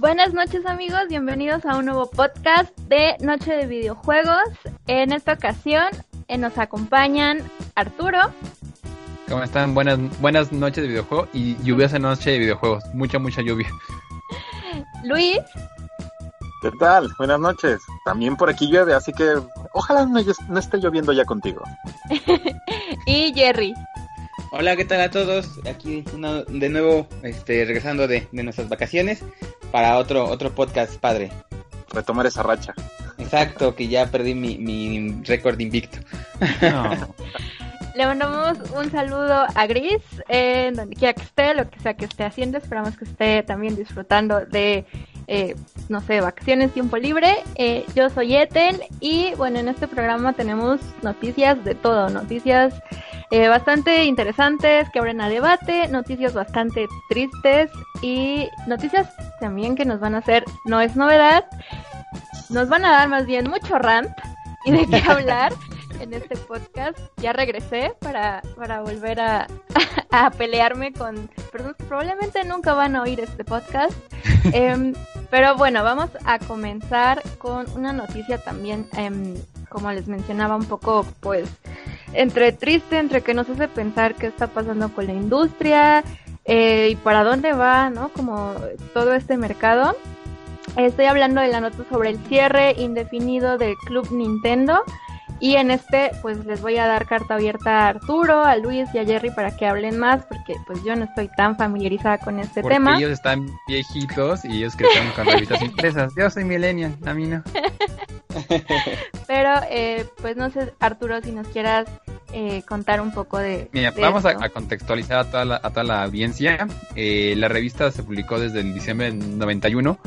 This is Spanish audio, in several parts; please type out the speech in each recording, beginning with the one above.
Buenas noches amigos, bienvenidos a un nuevo podcast de Noche de Videojuegos. En esta ocasión eh, nos acompañan Arturo. ¿Cómo están? Buenas, buenas noches de videojuego y lluviosa noche de videojuegos. Mucha, mucha lluvia. Luis. ¿Qué tal? Buenas noches. También por aquí llueve, así que ojalá no, no esté lloviendo ya contigo. y Jerry. Hola, ¿qué tal a todos? Aquí de nuevo este, regresando de, nuestras vacaciones para otro, otro podcast padre. Retomar esa racha. Exacto, que ya perdí mi, mi récord invicto. Le mandamos un saludo a Gris, en donde quiera que esté, lo que sea que esté haciendo. Esperamos que esté también disfrutando de eh, no sé, vacaciones, tiempo libre. Eh, yo soy Ethel y bueno, en este programa tenemos noticias de todo, noticias eh, bastante interesantes que abren a debate, noticias bastante tristes y noticias también que nos van a hacer, no es novedad, nos van a dar más bien mucho rant y de qué hablar en este podcast. Ya regresé para, para volver a, a pelearme con personas que probablemente nunca van a oír este podcast. Em, pero bueno, vamos a comenzar con una noticia también, em, como les mencionaba, un poco pues entre triste, entre que nos hace pensar qué está pasando con la industria eh, y para dónde va, ¿no? Como todo este mercado. Estoy hablando de la nota sobre el cierre indefinido del Club Nintendo. Y en este, pues les voy a dar carta abierta a Arturo, a Luis y a Jerry para que hablen más, porque pues yo no estoy tan familiarizada con este porque tema. Ellos están viejitos y ellos crecieron con revistas impresas. Yo soy millennial, a mí no. Pero, eh, pues no sé, Arturo, si nos quieras eh, contar un poco de. Mira, vamos a, contextualizar a toda la, a toda la audiencia. Eh, la revista se publicó desde el diciembre del 91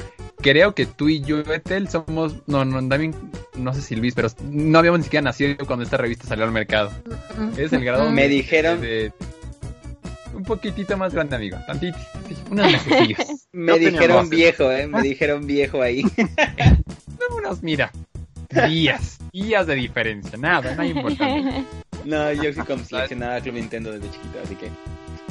creo que tú y yo, Ethel, somos. No, no, también. No sé si Luis, pero no habíamos ni siquiera nacido cuando esta revista salió al mercado. Es el grado. Me dijeron. un poquitito más grande, amigo. Tantito. Unos. Me dijeron viejo, ¿eh? Me dijeron viejo ahí. unos, mira. Días. Días de diferencia. Nada, nada importante. No, yo sí coleccionaba Club Nintendo desde chiquito, así que.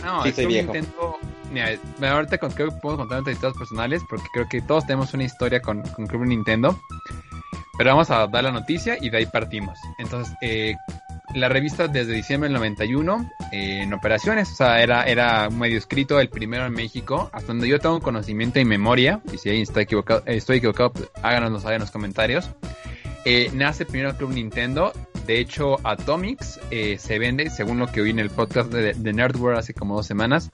No, sí, soy viejo. Nintendo ahorita creo que podemos contar nuestras historias personales porque creo que todos tenemos una historia con, con Club Nintendo. Pero vamos a dar la noticia y de ahí partimos. Entonces, eh, la revista desde diciembre del 91 eh, en operaciones, o sea, era, era medio escrito el primero en México, hasta donde yo tengo conocimiento y memoria, y si ahí está equivocado, estoy equivocado, pues, háganoslo saber en los comentarios. Eh, nace primero Club Nintendo, de hecho Atomics se vende, según lo que oí en el podcast de, de Nerdworld hace como dos semanas,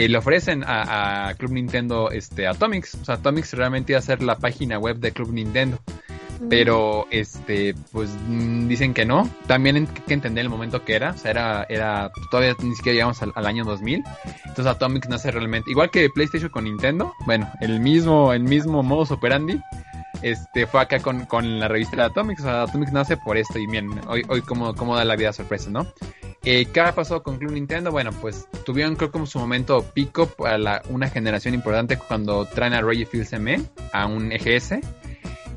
eh, le ofrecen a, Club Nintendo este Atomics. O sea, Atomics realmente iba a ser la página web de Club Nintendo. Mm. Pero, este, pues mm, dicen que no. También hay que entender el momento que era. O sea, era, era todavía ni siquiera llegamos al, año 2000. Entonces Atomics nace realmente, igual que PlayStation con Nintendo. Bueno, el mismo, el mismo modus operandi. Este, fue acá con, la revista de Atomics. O sea, Atomics nace por esto. Y bien, hoy, hoy como, como da la vida sorpresa, ¿no? Eh, ¿Qué ha pasado con Club Nintendo? Bueno, pues tuvieron creo como su momento pico para una generación importante cuando traen a Roger Fields M a un EGS.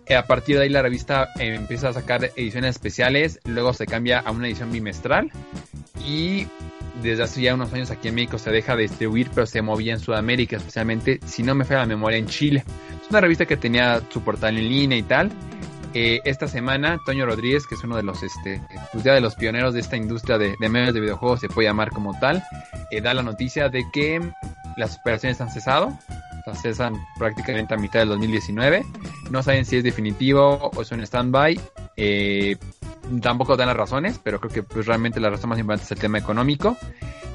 Eh, a partir de ahí la revista eh, empieza a sacar ediciones especiales, luego se cambia a una edición bimestral y desde hace ya unos años aquí en México se deja de distribuir, pero se movía en Sudamérica, especialmente, si no me falla la memoria, en Chile. Es una revista que tenía su portal en línea y tal, eh, esta semana, Toño Rodríguez, que es uno de los, este, pues de los pioneros de esta industria de, medios de videojuegos, se puede llamar como tal, eh, da la noticia de que las operaciones han cesado, cesan prácticamente a mitad del 2019. No saben si es definitivo o es un stand-by. Eh, tampoco dan las razones, pero creo que pues, realmente la razón más importante es el tema económico.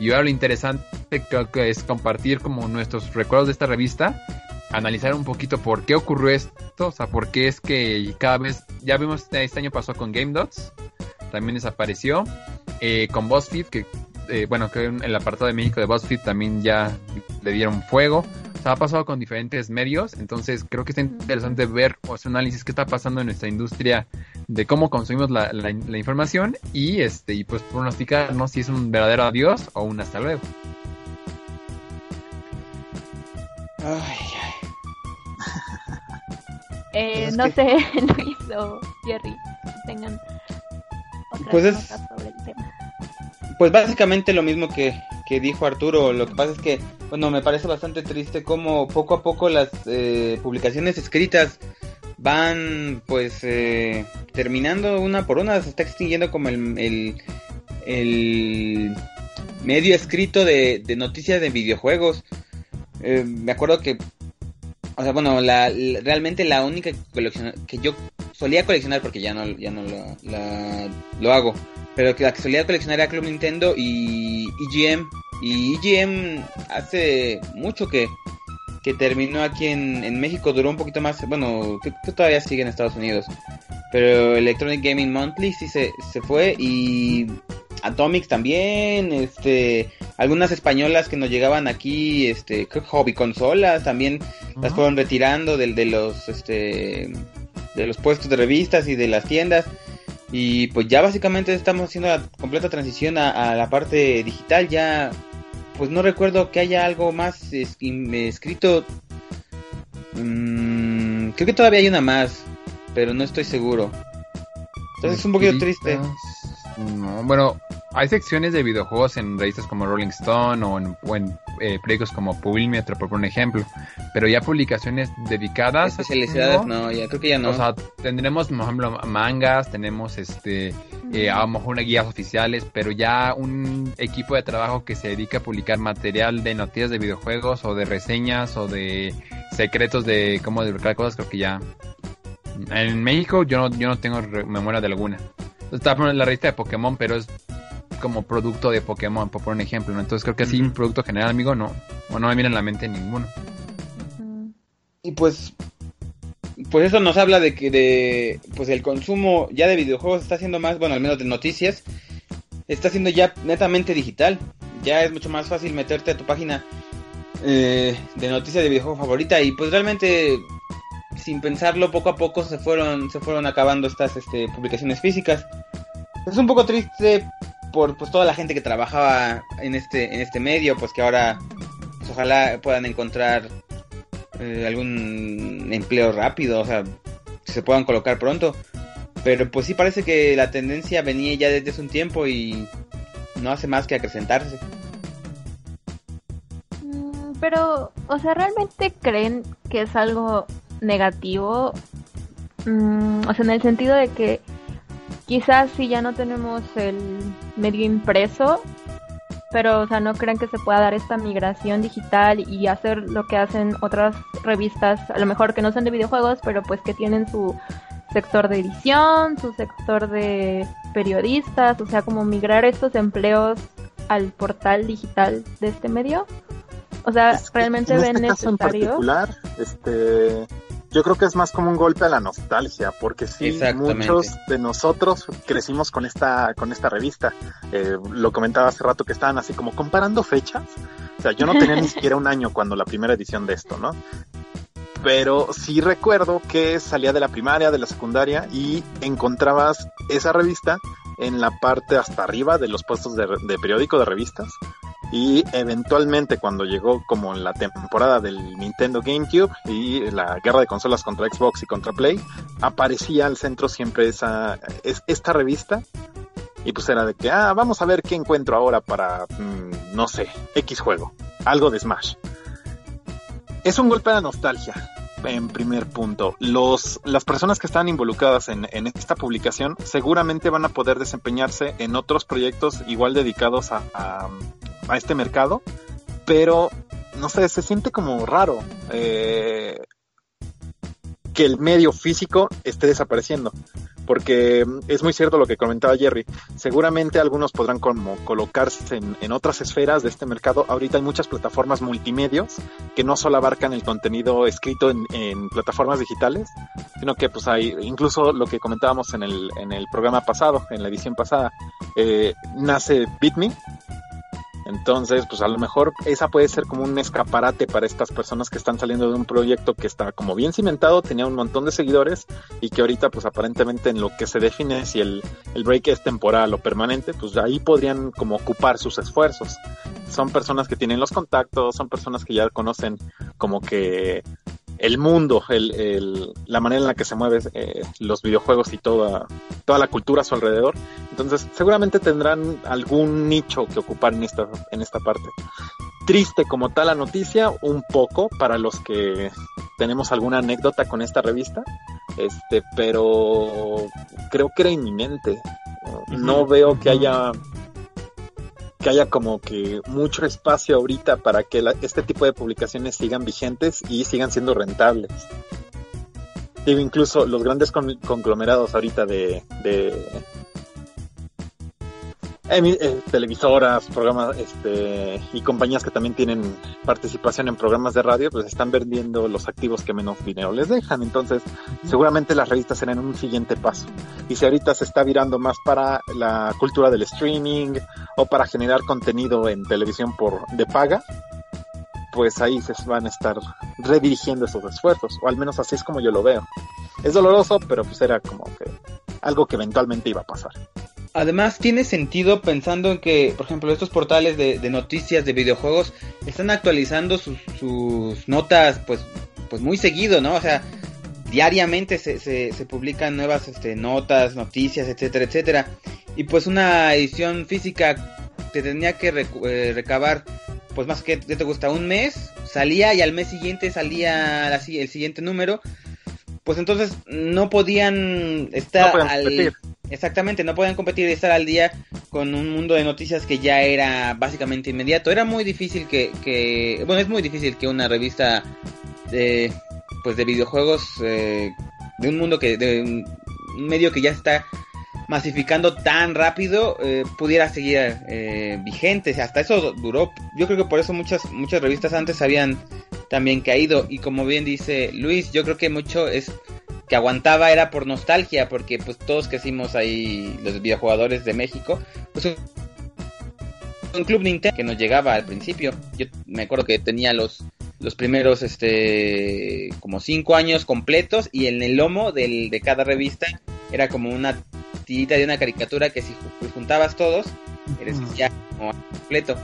Y ahora lo interesante creo que es compartir como nuestros recuerdos de esta revista analizar un poquito por qué ocurrió esto, o sea, por qué es que cada vez, ya vimos, este año pasó con Game Dots, también desapareció, eh, con BuzzFeed, que, eh, bueno, que en el apartado de México de BuzzFeed también ya le dieron fuego, o sea, ha pasado con diferentes medios, entonces creo que está interesante ver o hacer un análisis qué está pasando en nuestra industria de cómo consumimos la, información y este y pues pronosticar si es un verdadero adiós o un hasta luego. Ay, eh, no sé, Luis o Jerry, tengan otras pues sobre el tema. Pues básicamente lo mismo que, que dijo Arturo, lo que pasa es que bueno, me parece bastante triste cómo poco a poco las eh, publicaciones escritas van pues eh, terminando una por una, se está extinguiendo como el, el, medio escrito de, noticias de videojuegos. Eh, me acuerdo que, o sea, bueno, la, realmente la única colección que yo solía coleccionar, porque ya no, ya no lo, hago, pero que la que solía coleccionar era Club Nintendo y EGM. Y EGM hace mucho que, que terminó aquí en, en México, duró un poquito más, bueno, que, todavía sigue en Estados Unidos. Pero Electronic Gaming Monthly sí se, se fue y Atomics también, este, algunas españolas que nos llegaban aquí, este, hobby consolas también las fueron retirando de, de los, este, de los puestos de revistas y de las tiendas. Y pues ya básicamente estamos haciendo la completa transición a, la parte digital. Ya, pues no recuerdo que haya algo más escrito. Mm, creo que todavía hay una más, pero no estoy seguro. Entonces es un poquito triste. bueno, hay secciones de videojuegos en revistas como Rolling Stone o en, eh, proyectos como Publimetro, por un ejemplo, pero ya publicaciones dedicadas. Especializadas, no, ya creo que ya no. O sea, tendremos, por ejemplo, mangas, tenemos este, eh, a lo mejor unas guías oficiales, pero ya un equipo de trabajo que se dedica a publicar material de noticias de videojuegos o de reseñas o de secretos de cómo desbloquear cosas, creo que ya. En México yo no, yo no tengo memoria de alguna. Está la revista de Pokémon, pero es como producto de Pokémon, por un ejemplo, ¿no? Entonces creo que así un producto general, amigo, no, o no me viene en la mente ninguno. Y pues, pues eso nos habla de que de, pues el consumo ya de videojuegos está siendo más, bueno, al menos de noticias, está siendo ya netamente digital. Ya es mucho más fácil meterte a tu página eh, de noticias de videojuego favorita y pues realmente sin pensarlo poco a poco se fueron se fueron acabando estas este, publicaciones físicas. Es un poco triste por pues toda la gente que trabajaba en este en este medio pues que ahora pues, ojalá puedan encontrar eh, algún empleo rápido o sea se puedan colocar pronto. Pero pues sí parece que la tendencia venía ya desde hace un tiempo y no hace más que acrecentarse. Mm, pero o sea realmente creen que es algo negativo mm, o sea en el sentido de que Quizás si ya no tenemos el medio impreso, pero o sea, no creen que se pueda dar esta migración digital y hacer lo que hacen otras revistas, a lo mejor que no son de videojuegos, pero pues que tienen su sector de edición, su sector de periodistas, o sea, como migrar estos empleos al portal digital de este medio. O sea, realmente ven este necesario. en particular, este yo creo que es más como un golpe a la nostalgia, porque sí, muchos de nosotros crecimos con esta, con esta revista. Eh, lo comentaba hace rato que estaban así como comparando fechas. O sea, yo no tenía ni siquiera un año cuando la primera edición de esto, ¿no? Pero sí recuerdo que salía de la primaria, de la secundaria y encontrabas esa revista en la parte hasta arriba de los puestos de, de periódico de revistas y eventualmente cuando llegó como la temporada del Nintendo GameCube y la guerra de consolas contra Xbox y contra Play, aparecía al centro siempre esa esta revista y pues era de que ah vamos a ver qué encuentro ahora para mm, no sé X juego, algo de Smash. Es un golpe de nostalgia, en primer punto. Los, las personas que están involucradas en, en, esta publicación seguramente van a poder desempeñarse en otros proyectos igual dedicados a, a este mercado, pero no sé, se siente como raro eh, que el medio físico esté desapareciendo. Porque es muy cierto lo que comentaba Jerry. Seguramente algunos podrán como colocarse en, otras esferas de este mercado. Ahorita hay muchas plataformas multimedios que no solo abarcan el contenido escrito en, plataformas digitales, sino que pues hay incluso lo que comentábamos en el, en el programa pasado, en la edición pasada, eh, nace BitMe, entonces, pues a lo mejor esa puede ser como un escaparate para estas personas que están saliendo de un proyecto que está como bien cimentado, tenía un montón de seguidores y que ahorita pues aparentemente en lo que se define si el, el break es temporal o permanente, pues ahí podrían como ocupar sus esfuerzos. Son personas que tienen los contactos, son personas que ya conocen como que el mundo, el, la manera en la que se mueven eh, los videojuegos y toda, toda la cultura a su alrededor. Entonces, seguramente tendrán algún nicho que ocupar en esta, en esta parte. triste como tal la noticia, un poco para los que tenemos alguna anécdota con esta revista, este, pero creo que era inminente. No veo que haya que haya como que mucho espacio ahorita para que este tipo de publicaciones sigan vigentes y sigan siendo rentables. Digo, incluso los grandes conglomerados ahorita de, eh, televisoras, programas este, y compañías que también tienen participación en programas de radio, pues están vendiendo los activos que menos dinero les dejan. Entonces, seguramente las revistas serán un siguiente paso. Y si ahorita se está virando más para la cultura del streaming o para generar contenido en televisión por de paga, pues ahí se van a estar redirigiendo esos esfuerzos, o al menos así es como yo lo veo. Es doloroso, pero pues era como que algo que eventualmente iba a pasar. Además tiene sentido pensando en que, por ejemplo, estos portales de, noticias de videojuegos están actualizando sus, notas pues, pues muy seguido, ¿no? O sea, diariamente se, se, publican nuevas este, notas, noticias, etcétera, etcétera. Y pues una edición física te tenía que eh, recabar, pues más que te gusta, un mes, salía y al mes siguiente salía el siguiente número. Pues entonces no podían estar al... Exactamente, no podían competir y estar al día con un mundo de noticias que ya era básicamente inmediato. Era muy difícil que, que bueno, es muy difícil que una revista de, pues de videojuegos, eh, de un mundo que, de un medio que ya está masificando tan rápido, eh, pudiera seguir eh, vigente. hasta eso duró. Yo creo que por eso muchas, muchas revistas antes habían también caído. Y como bien dice Luis, yo creo que mucho es que aguantaba era por nostalgia, porque pues todos que hicimos ahí, los videojugadores de México, pues un club Nintendo que nos llegaba al principio. Yo me acuerdo que tenía los los primeros este como cinco años completos y en el lomo del, de cada revista era como una tirita de una caricatura que si pues, juntabas todos eres ya como completo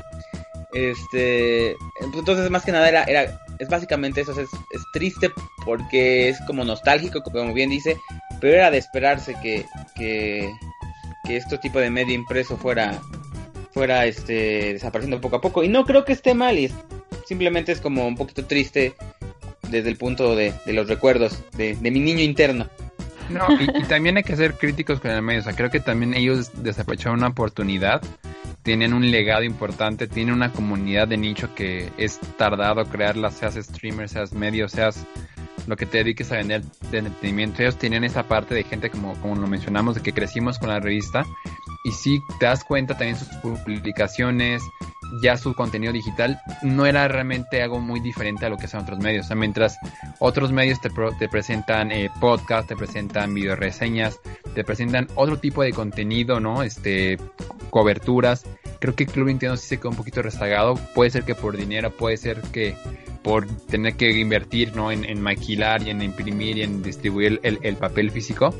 este pues, entonces más que nada era, era es básicamente eso, es, triste porque es como nostálgico, como bien dice, pero era de esperarse que, que, que este tipo de medio impreso fuera, fuera este, desapareciendo poco a poco. Y no creo que esté mal, y simplemente es como un poquito triste desde el punto de, los recuerdos de, mi niño interno. No, y, y, también hay que ser críticos con el medio, o sea, creo que también ellos desaprovecharon una oportunidad tienen un legado importante, tienen una comunidad de nicho que es tardado crearla, seas streamer, seas medio, seas lo que te dediques a vender de entretenimiento. Ellos tienen esa parte de gente, como, como lo mencionamos, de que crecimos con la revista. Y si te das cuenta también sus publicaciones, ya su contenido digital, no era realmente algo muy diferente a lo que son otros medios. Mientras otros medios te, presentan eh, podcast, te presentan video reseñas, te presentan otro tipo de contenido, ¿no? Este, coberturas. Creo que Club Nintendo sí se quedó un poquito rezagado. Puede ser que por dinero, puede ser que por tener que invertir, ¿no? En, maquilar y en imprimir y en distribuir el, papel físico.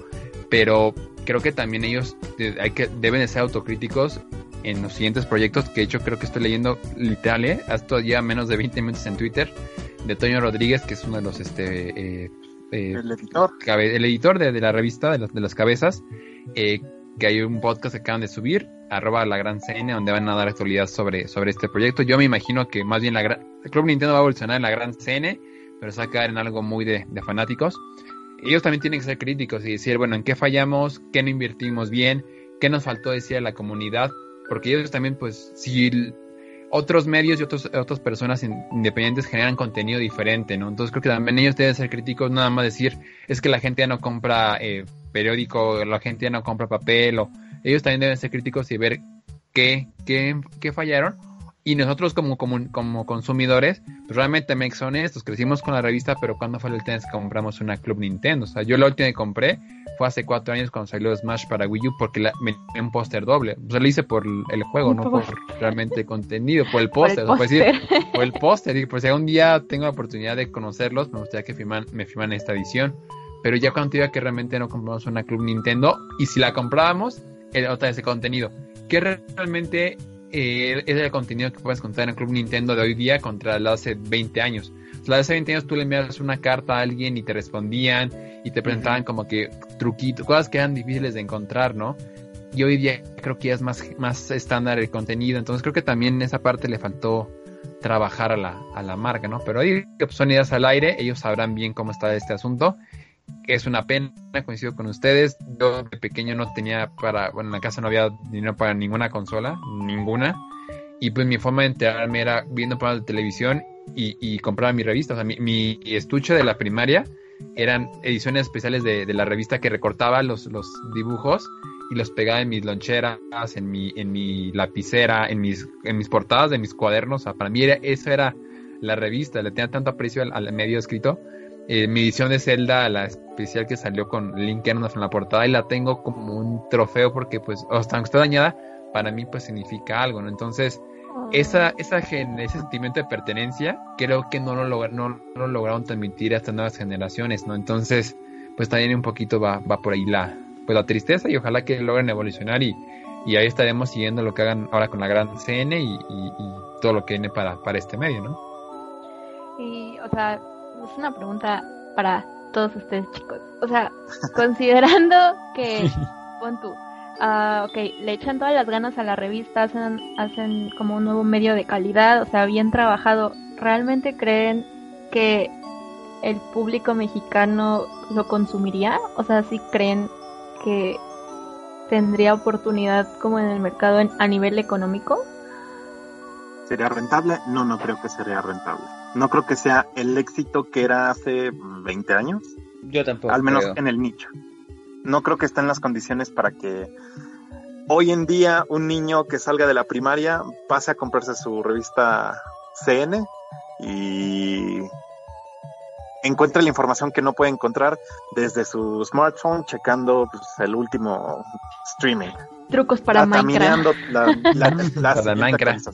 Pero creo que también ellos hay que, deben de ser autocríticos en los siguientes proyectos, que de hecho creo que estoy leyendo literal, ¿eh? Hasta ya menos de 20 minutos en Twitter, de Toño Rodríguez, que es uno de los este, eh, eh, el editor, el editor de, la revista de, las cabezas, eh, que hay un podcast que acaban de subir, arroba la gran CN, donde van a dar actualidad sobre, sobre este proyecto. Yo me imagino que más bien la el Club Nintendo va a evolucionar en la gran CN, pero se va a quedar en algo muy de, fanáticos. Ellos también tienen que ser críticos y decir, bueno, ¿en qué fallamos? ¿Qué no invertimos bien? ¿Qué nos faltó decir a la comunidad? Porque ellos también, pues, si otros medios y otros, otras personas independientes generan contenido diferente, ¿no? Entonces creo que también ellos deben ser críticos, nada más decir, es que la gente ya no compra eh, periódico, la gente ya no compra papel, o ellos también deben ser críticos y ver qué, qué, qué fallaron y nosotros como, como, como consumidores, pues realmente también son estos, crecimos con la revista, pero cuando fue el tema que compramos una Club Nintendo? O sea, yo la última que compré fue hace cuatro años cuando salió Smash para Wii U porque la, me un póster doble. O sea, lo hice por el juego, no por realmente contenido, por el póster. O sea, por el póster. Y por si algún día tengo la oportunidad de conocerlos, me gustaría que firman, me firman esta edición. Pero ya cuando diga que realmente no compramos una Club Nintendo, y si la comprábamos, era otra de ese contenido. Que realmente eh, es el contenido que puedes contar en el Club Nintendo de hoy día contra la de hace 20 años. la de hace 20 años tú le enviabas una carta a alguien y te respondían y te presentaban como que truquitos, cosas que eran difíciles de encontrar, ¿no? Y hoy día creo que ya es más, más estándar el contenido, entonces creo que también esa parte le faltó trabajar a la, a la marca, ¿no? Pero ahí pues, son ideas al aire, ellos sabrán bien cómo está este asunto. Es una pena, coincido con ustedes. Yo de pequeño no tenía para, bueno, en la casa no había dinero para ninguna consola, ninguna. Y pues mi forma de enterarme era viendo programas de televisión y, y compraba mi revista. O sea, mi, estuche de la primaria eran ediciones especiales de, de la revista que recortaba los, los dibujos y los pegaba en mis loncheras, en mi, en mi lapicera, en mis, en mis portadas de mis cuadernos. O sea, para mí era, eso era la revista, le tenía tanto aprecio al, medio escrito. Eh, mi edición de Zelda, la especial que salió con Link en la portada, y la tengo como un trofeo porque, pues, hasta aunque está dañada, para mí, pues, significa algo, ¿no? Entonces, esa, esa ese sentimiento de pertenencia, creo que no lo, no, lo lograron transmitir a estas nuevas generaciones, ¿no? Entonces, pues también un poquito va, va por ahí la, pues la tristeza y ojalá que logren evolucionar y, y ahí estaremos siguiendo lo que hagan ahora con la gran CN y, todo lo que viene para, para este medio, ¿no? Y, o sea, es una pregunta para todos ustedes chicos. O sea, considerando que, pon tú, uh, ok, le echan todas las ganas a la revista, hacen, hacen como un nuevo medio de calidad, o sea, bien trabajado, ¿realmente creen que el público mexicano lo consumiría? O sea, si creen que tendría oportunidad como en el mercado a nivel económico? ¿Sería rentable? No, no creo que sería rentable. No creo que sea el éxito que era hace 20 años. Yo tampoco. Al menos en el nicho. No creo que estén las condiciones para que hoy en día un niño que salga de la primaria pase a comprarse su revista CN y encuentre la información que no puede encontrar desde su smartphone checando pues, el último streaming. Trucos para Minecraft. La, la, la, Minecraft.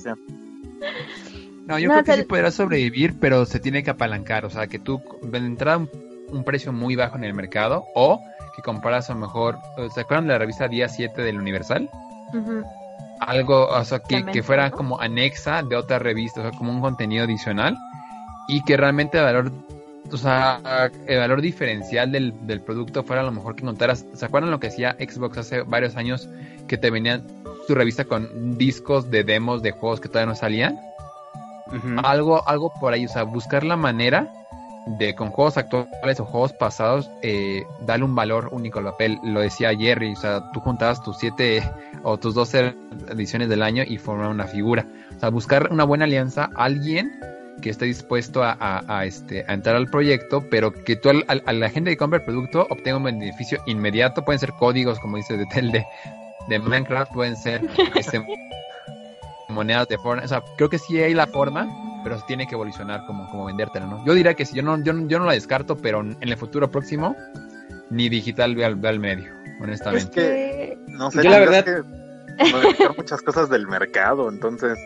No, yo creo que sí podrá sobrevivir, pero se tiene que apalancar. O sea, que tú entrada un, precio muy bajo en el mercado o que comparas a lo mejor. ¿Se acuerdan de la revista Día 7 del Universal? Algo, o sea, que, que fuera como anexa de otra revista, o sea, como un contenido adicional y que realmente el valor o sea, el valor diferencial del, del, producto fuera a lo mejor que encontraras. ¿Se acuerdan lo que hacía Xbox hace varios años? Que te venían tu revista con discos de demos de juegos que todavía no salían. Algo, algo por ahí, o sea, buscar la manera de con juegos actuales o juegos pasados eh, darle un valor único al papel. Lo decía Jerry, o sea, tú juntabas tus siete o tus 12 ediciones del año y formar una figura. O sea, buscar una buena alianza, alguien que esté dispuesto a, este, a entrar al proyecto, pero que tú a, la gente que compra el producto obtenga un beneficio inmediato. Pueden ser códigos, como dice de, de, de Minecraft, pueden ser este, monedas de forma. O sea, creo que sí hay la forma, pero tiene que evolucionar como, como vendértela, ¿no? Yo diría que sí, yo no, yo, yo no la descarto, pero en el futuro próximo, ni digital ve al, al medio, honestamente. Es que, no sé, la verdad... Que muchas cosas del mercado, entonces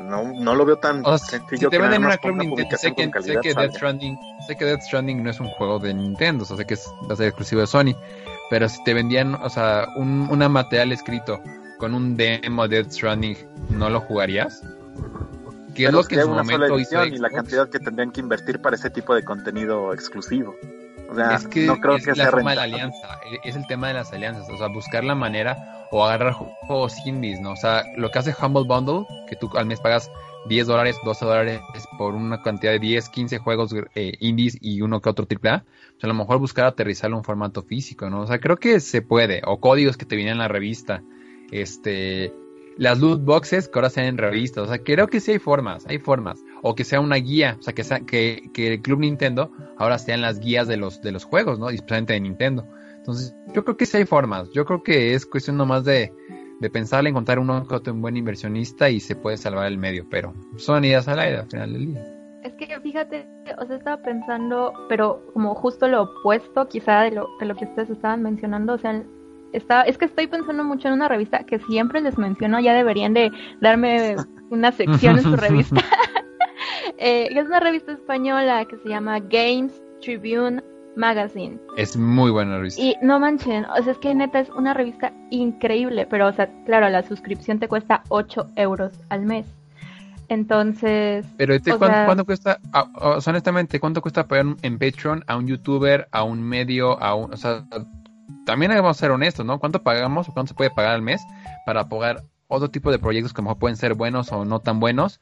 no, no lo veo tan sencillo. Si te venden una Club Nintendo, sé que, sé que, Death Stranding, sé que Death Stranding no es un juego de Nintendo, o sea, sé que es, va a ser exclusivo de Sony, pero si te vendían, o sea, un una material escrito con un demo de Death Stranding, ¿no lo jugarías? ¿Qué es lo que en su momento hizo y la cantidad que tendrían que invertir para ese tipo de contenido exclusivo. O sea, es que no creo es que la forma de la alianza, e, es el tema de las alianzas, o sea, buscar la manera o agarrar juegos indies, ¿no? O sea, lo que hace Humble Bundle, que tú al mes pagas 10 dólares, 12 dólares por una cantidad de 10, 15 juegos eh, indies y uno que otro AAA, pues a lo mejor buscar aterrizarlo en un formato físico, ¿no? O sea, creo que se puede, o códigos que te vienen en la revista, este, las loot boxes que ahora sean en revistas, o sea, creo que sí hay formas, hay formas, o que sea una guía, o sea, que sea, que, el Club Nintendo ahora sean las guías de los, de los juegos, ¿no? Especialmente de Nintendo. Entonces, yo creo que sí hay formas, yo creo que es cuestión nomás de, de pensar, encontrar un, un buen inversionista y se puede salvar el medio, pero son ideas al aire al final del día. Es que fíjate, o sea, estaba pensando, pero como justo lo opuesto quizá de lo, de lo que ustedes estaban mencionando, o sea, es que estoy pensando mucho en una revista que siempre les menciono, ya deberían de darme una sección en su revista. eh, es una revista española que se llama Games Tribune Magazine. Es muy buena revista. Y no manchen, o sea, es que neta es una revista increíble, pero, o sea, claro, la suscripción te cuesta 8 euros al mes. Entonces. Pero, este, ¿cuánto, cuesta? Ah, honestamente, ¿cuánto cuesta pagar en Patreon a un youtuber, a un medio, a un. O sea, también vamos a ser honestos, ¿no? ¿Cuánto pagamos o cuánto se puede pagar al mes para pagar otro tipo de proyectos que a lo mejor pueden ser buenos o no tan buenos?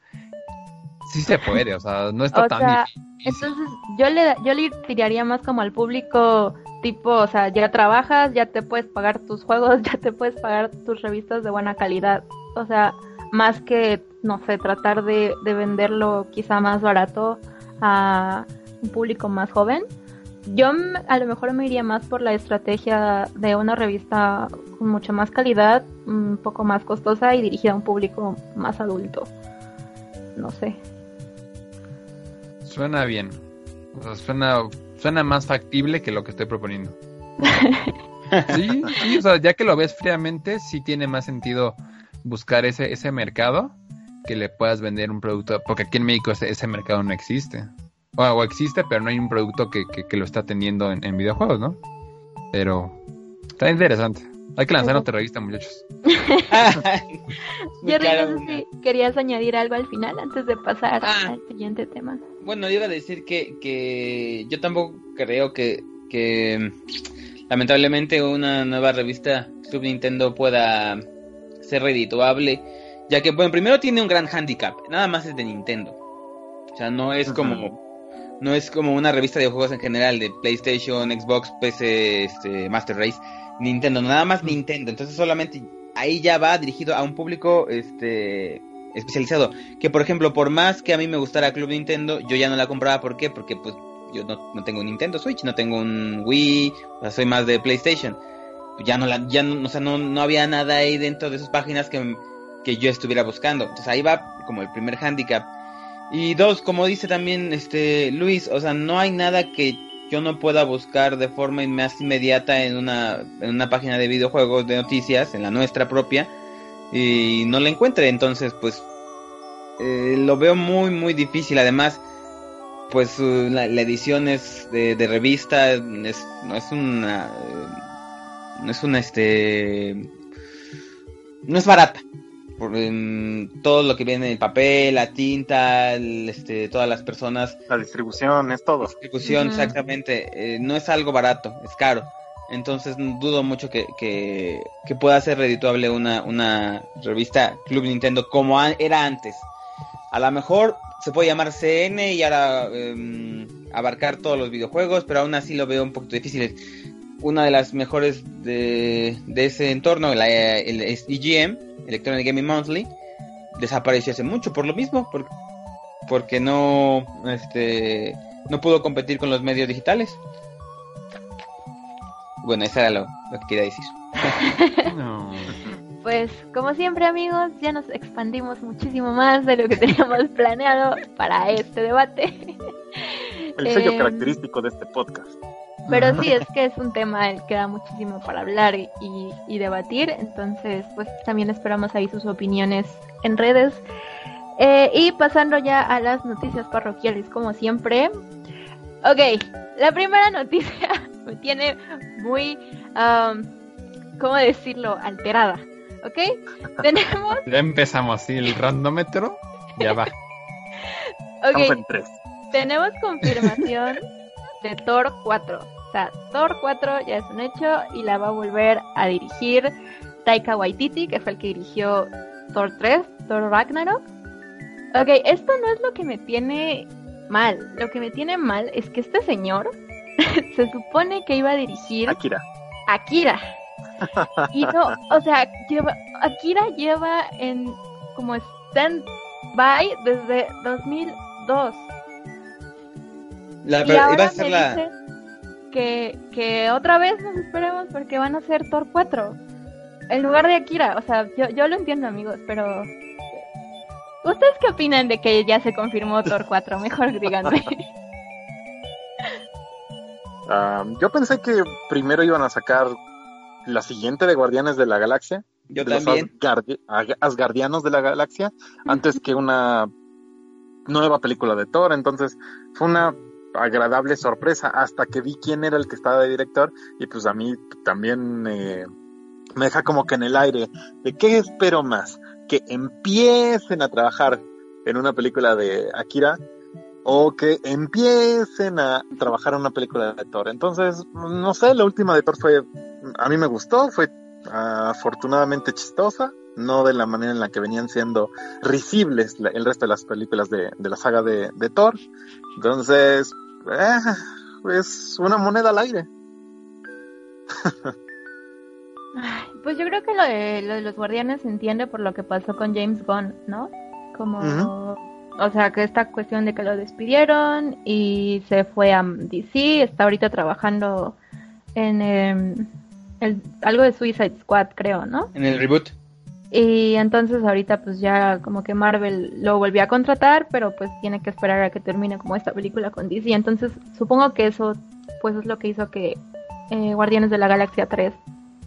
sí se puede, o sea, no está tan Entonces, yo le, yo le tiraría más como al público tipo, o sea, ya trabajas, ya te puedes pagar tus juegos, ya te puedes pagar tus revistas de buena calidad. O sea, más que, no sé, tratar de, de venderlo quizá más barato a un público más joven. Yo a lo mejor me iría más por la estrategia de una revista con mucha más calidad, un poco más costosa y dirigida a un público más adulto. No sé. Suena bien. suena, suena más factible que lo que estoy proponiendo. sí, sí, o sea, ya que lo ves fríamente, sí tiene más sentido buscar ese, ese mercado que le puedas vender un producto, porque aquí en México ese, ese mercado no existe o existe, pero no hay un producto que, que, lo está atendiendo en, videojuegos, ¿no? Pero está interesante. Hay que lanzar otra revista, muchachos. Jerry, no sé si querías añadir algo al final antes de pasar ah. al siguiente tema. Bueno, yo iba a decir que, que yo tampoco creo que, que lamentablemente una nueva revista Club Nintendo pueda ser redituable, ya que, bueno, primero tiene un gran handicap, nada más es de Nintendo. O sea, no es como no es como una revista de juegos en general de PlayStation, Xbox, PC, este, Master Race, Nintendo, nada más Nintendo. Entonces solamente ahí ya va dirigido a un público este especializado. Que por ejemplo, por más que a mí me gustara Club Nintendo, yo ya no la compraba. ¿Por qué? Porque pues yo no, tengo un Nintendo Switch, no tengo un Wii, o sea, soy más de PlayStation. Ya no la, ya no, o sea, no, no había nada ahí dentro de esas páginas que, que yo estuviera buscando. Entonces ahí va como el primer handicap y dos, como dice también este Luis, o sea, no hay nada que yo no pueda buscar de forma más inmediata en una, en una página de videojuegos de noticias, en la nuestra propia, y no la encuentre. Entonces, pues, eh, lo veo muy, muy difícil. Además, pues la, edición es de, revista, no es una, no es una, este, no es barata todo lo que viene en papel, la tinta, este, todas las personas. La distribución, es todo. distribución, exactamente. Eh, no es algo barato, es caro. Entonces dudo mucho que, que, pueda ser redituable una, una revista Club Nintendo como era antes. A lo mejor se puede llamar CN y ahora em, abarcar todos los videojuegos, pero aún así lo veo un poquito difícil. Una de las mejores de, de ese entorno, la, el, EGM, Electronic Gaming Monthly, desapareció hace mucho por lo mismo, porque no, este, no pudo competir con los medios digitales. Bueno, eso era lo, que quería decir. Pues como siempre amigos, ya nos expandimos muchísimo más de lo que teníamos planeado para este debate. El sello em, característico de este podcast. Pero sí, es que es un tema que da muchísimo para hablar y, debatir, entonces pues también esperamos ahí sus opiniones en redes. Eh, y pasando ya a las noticias parroquiales, como siempre. Ok, la primera noticia me tiene muy, um, ¿cómo decirlo?, alterada. ¿Ok? Tenemos... Ya empezamos, sí, el randómetro ya va. Ok, tenemos confirmación de Thor 4. O sea, Thor 4 ya es un hecho y la va a volver a dirigir Taika Waititi, que fue el que dirigió Thor 3, Thor Ragnarok. Ok, esto no es lo que me tiene mal. Lo que me tiene mal es que este señor se supone que iba a dirigir Akira. Akira. Y no, o sea, lleva, Akira lleva en como stand-by desde 2002. La, y ahora me la... que, que otra vez nos esperemos porque van a ser Thor 4 en lugar de Akira. O sea, yo, yo lo entiendo, amigos, pero ¿Ustedes qué opinan de que ya se confirmó Thor 4? Mejor díganme. yo pensé que primero iban a sacar la siguiente de Guardianes de la Galaxia. Yo también. Asgardianos de la Galaxia, antes que una nueva película de Thor. Entonces, fue una agradable sorpresa hasta que vi quién era el que estaba de director y pues a mí también eh, me deja como que en el aire de qué espero más, que empiecen a trabajar en una película de Akira o que empiecen a trabajar en una película de Thor. Entonces, no sé, la última de Thor fue, a mí me gustó, fue afortunadamente chistosa, no de la manera en la que venían siendo risibles el resto de las películas de, la saga de, Thor. Entonces, eh, es una moneda al aire. pues yo creo que lo de, lo de, los guardianes se entiende por lo que pasó con James Gunn, ¿no? Como, o sea, que esta cuestión de que lo despidieron y se fue a DC, está ahorita trabajando en em, el, algo de Suicide Squad, creo, ¿no? En el reboot. Y entonces ahorita pues ya como que Marvel lo volvió a contratar, pero pues tiene que esperar a que termine como esta película con DC. Entonces supongo que eso pues es lo que hizo que eh, Guardianes de la Galaxia 3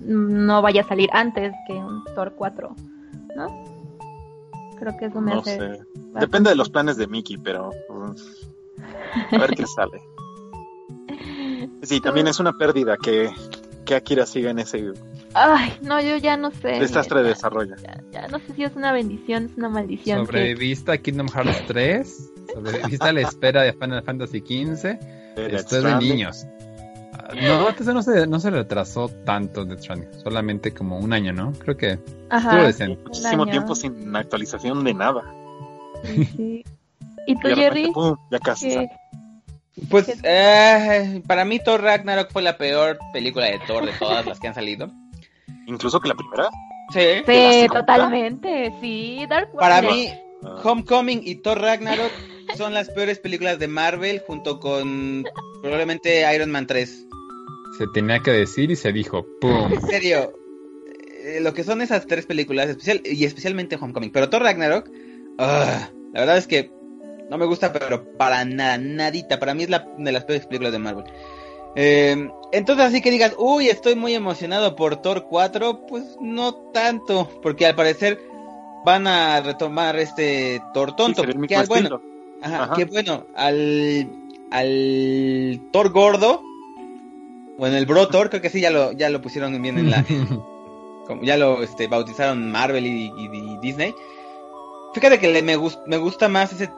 no vaya a salir antes que un Thor 4, ¿no? Creo que eso me hace... Sé. Depende de los planes de Mickey, pero... Pues, a ver qué sale. Sí, también es una pérdida que, que Akira siga en ese Ay, no, yo ya no sé. Desastre de desarrollo. Ya, no sé si es una bendición, es una maldición. Sobrevista a Kingdom Hearts 3. Sobrevista a la espera de Final Fantasy XV. Esto es de niños. Ah, no, no se, no se retrasó tanto de Stranding. Solamente como un año, ¿no? Creo que estuvo decente. Muchísimo tiempo sin actualización de nada. Sí. ¿Y tú, Jerry? ya casi. Pues eh, para mí Thor Ragnarok fue la peor película de Thor de todas las que han salido. Incluso que la primera. Sí, sí totalmente, sí. Para mí, ah. Homecoming y Thor Ragnarok son las peores películas de Marvel junto con probablemente Iron Man 3. Se tenía que decir y se dijo, ¡pum! En serio, eh, lo que son esas tres películas, especial, y especialmente Homecoming, pero Thor Ragnarok, ah, la verdad es que no me gusta, pero para nada, nadita. Para mí es la de las peores películas de Marvel. Eh, entonces así que digas, uy, estoy muy emocionado por Thor 4, pues no tanto, porque al parecer van a retomar este Thor tonto, que bueno, ajá, que bueno, al, al Thor gordo, bueno, el Bro Thor, creo que sí, ya lo, ya lo pusieron bien en la, como ya lo este, bautizaron Marvel y, Disney. Fíjate que me, me gusta más ese,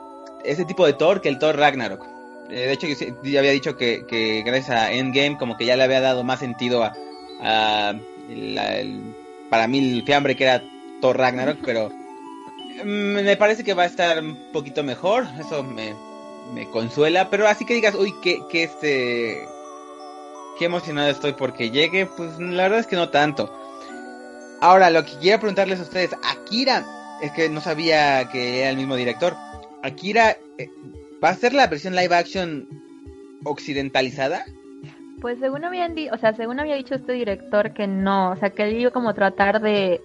ese tipo de Thor que el Thor Ragnarok. Eh, de hecho, yo ya había dicho que, gracias a Endgame como que ya le había dado más sentido a, para mí el fiambre que era Thor Ragnarok, pero mm, me parece que va a estar un poquito mejor, eso me, consuela, pero así que digas, uy, que, que este... Qué emocionado estoy porque llegue, pues la verdad es que no tanto. Ahora, lo que quiero preguntarles a ustedes, Akira, es que no sabía que era el mismo director. Akira, eh, ¿Va a ser la versión live action occidentalizada? Pues según habían o sea, según había dicho este director que no, o sea, que él iba como tratar de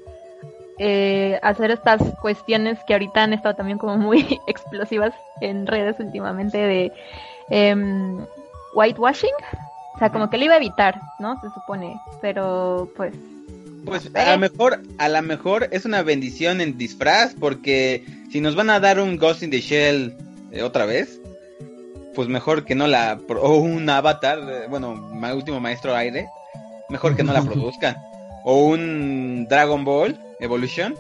eh, hacer estas cuestiones que ahorita han estado también como muy explosivas en redes últimamente de em, whitewashing, o sea, como que le iba a evitar, ¿no? Se supone, pero pues pues a lo mejor, a lo mejor es una bendición en disfraz, porque si nos van a dar un Ghost in the Shell eh, otra vez, pues mejor que no la... O un avatar, eh, bueno, último maestro aire, mejor que no la produzcan. O un Dragon Ball Evolution.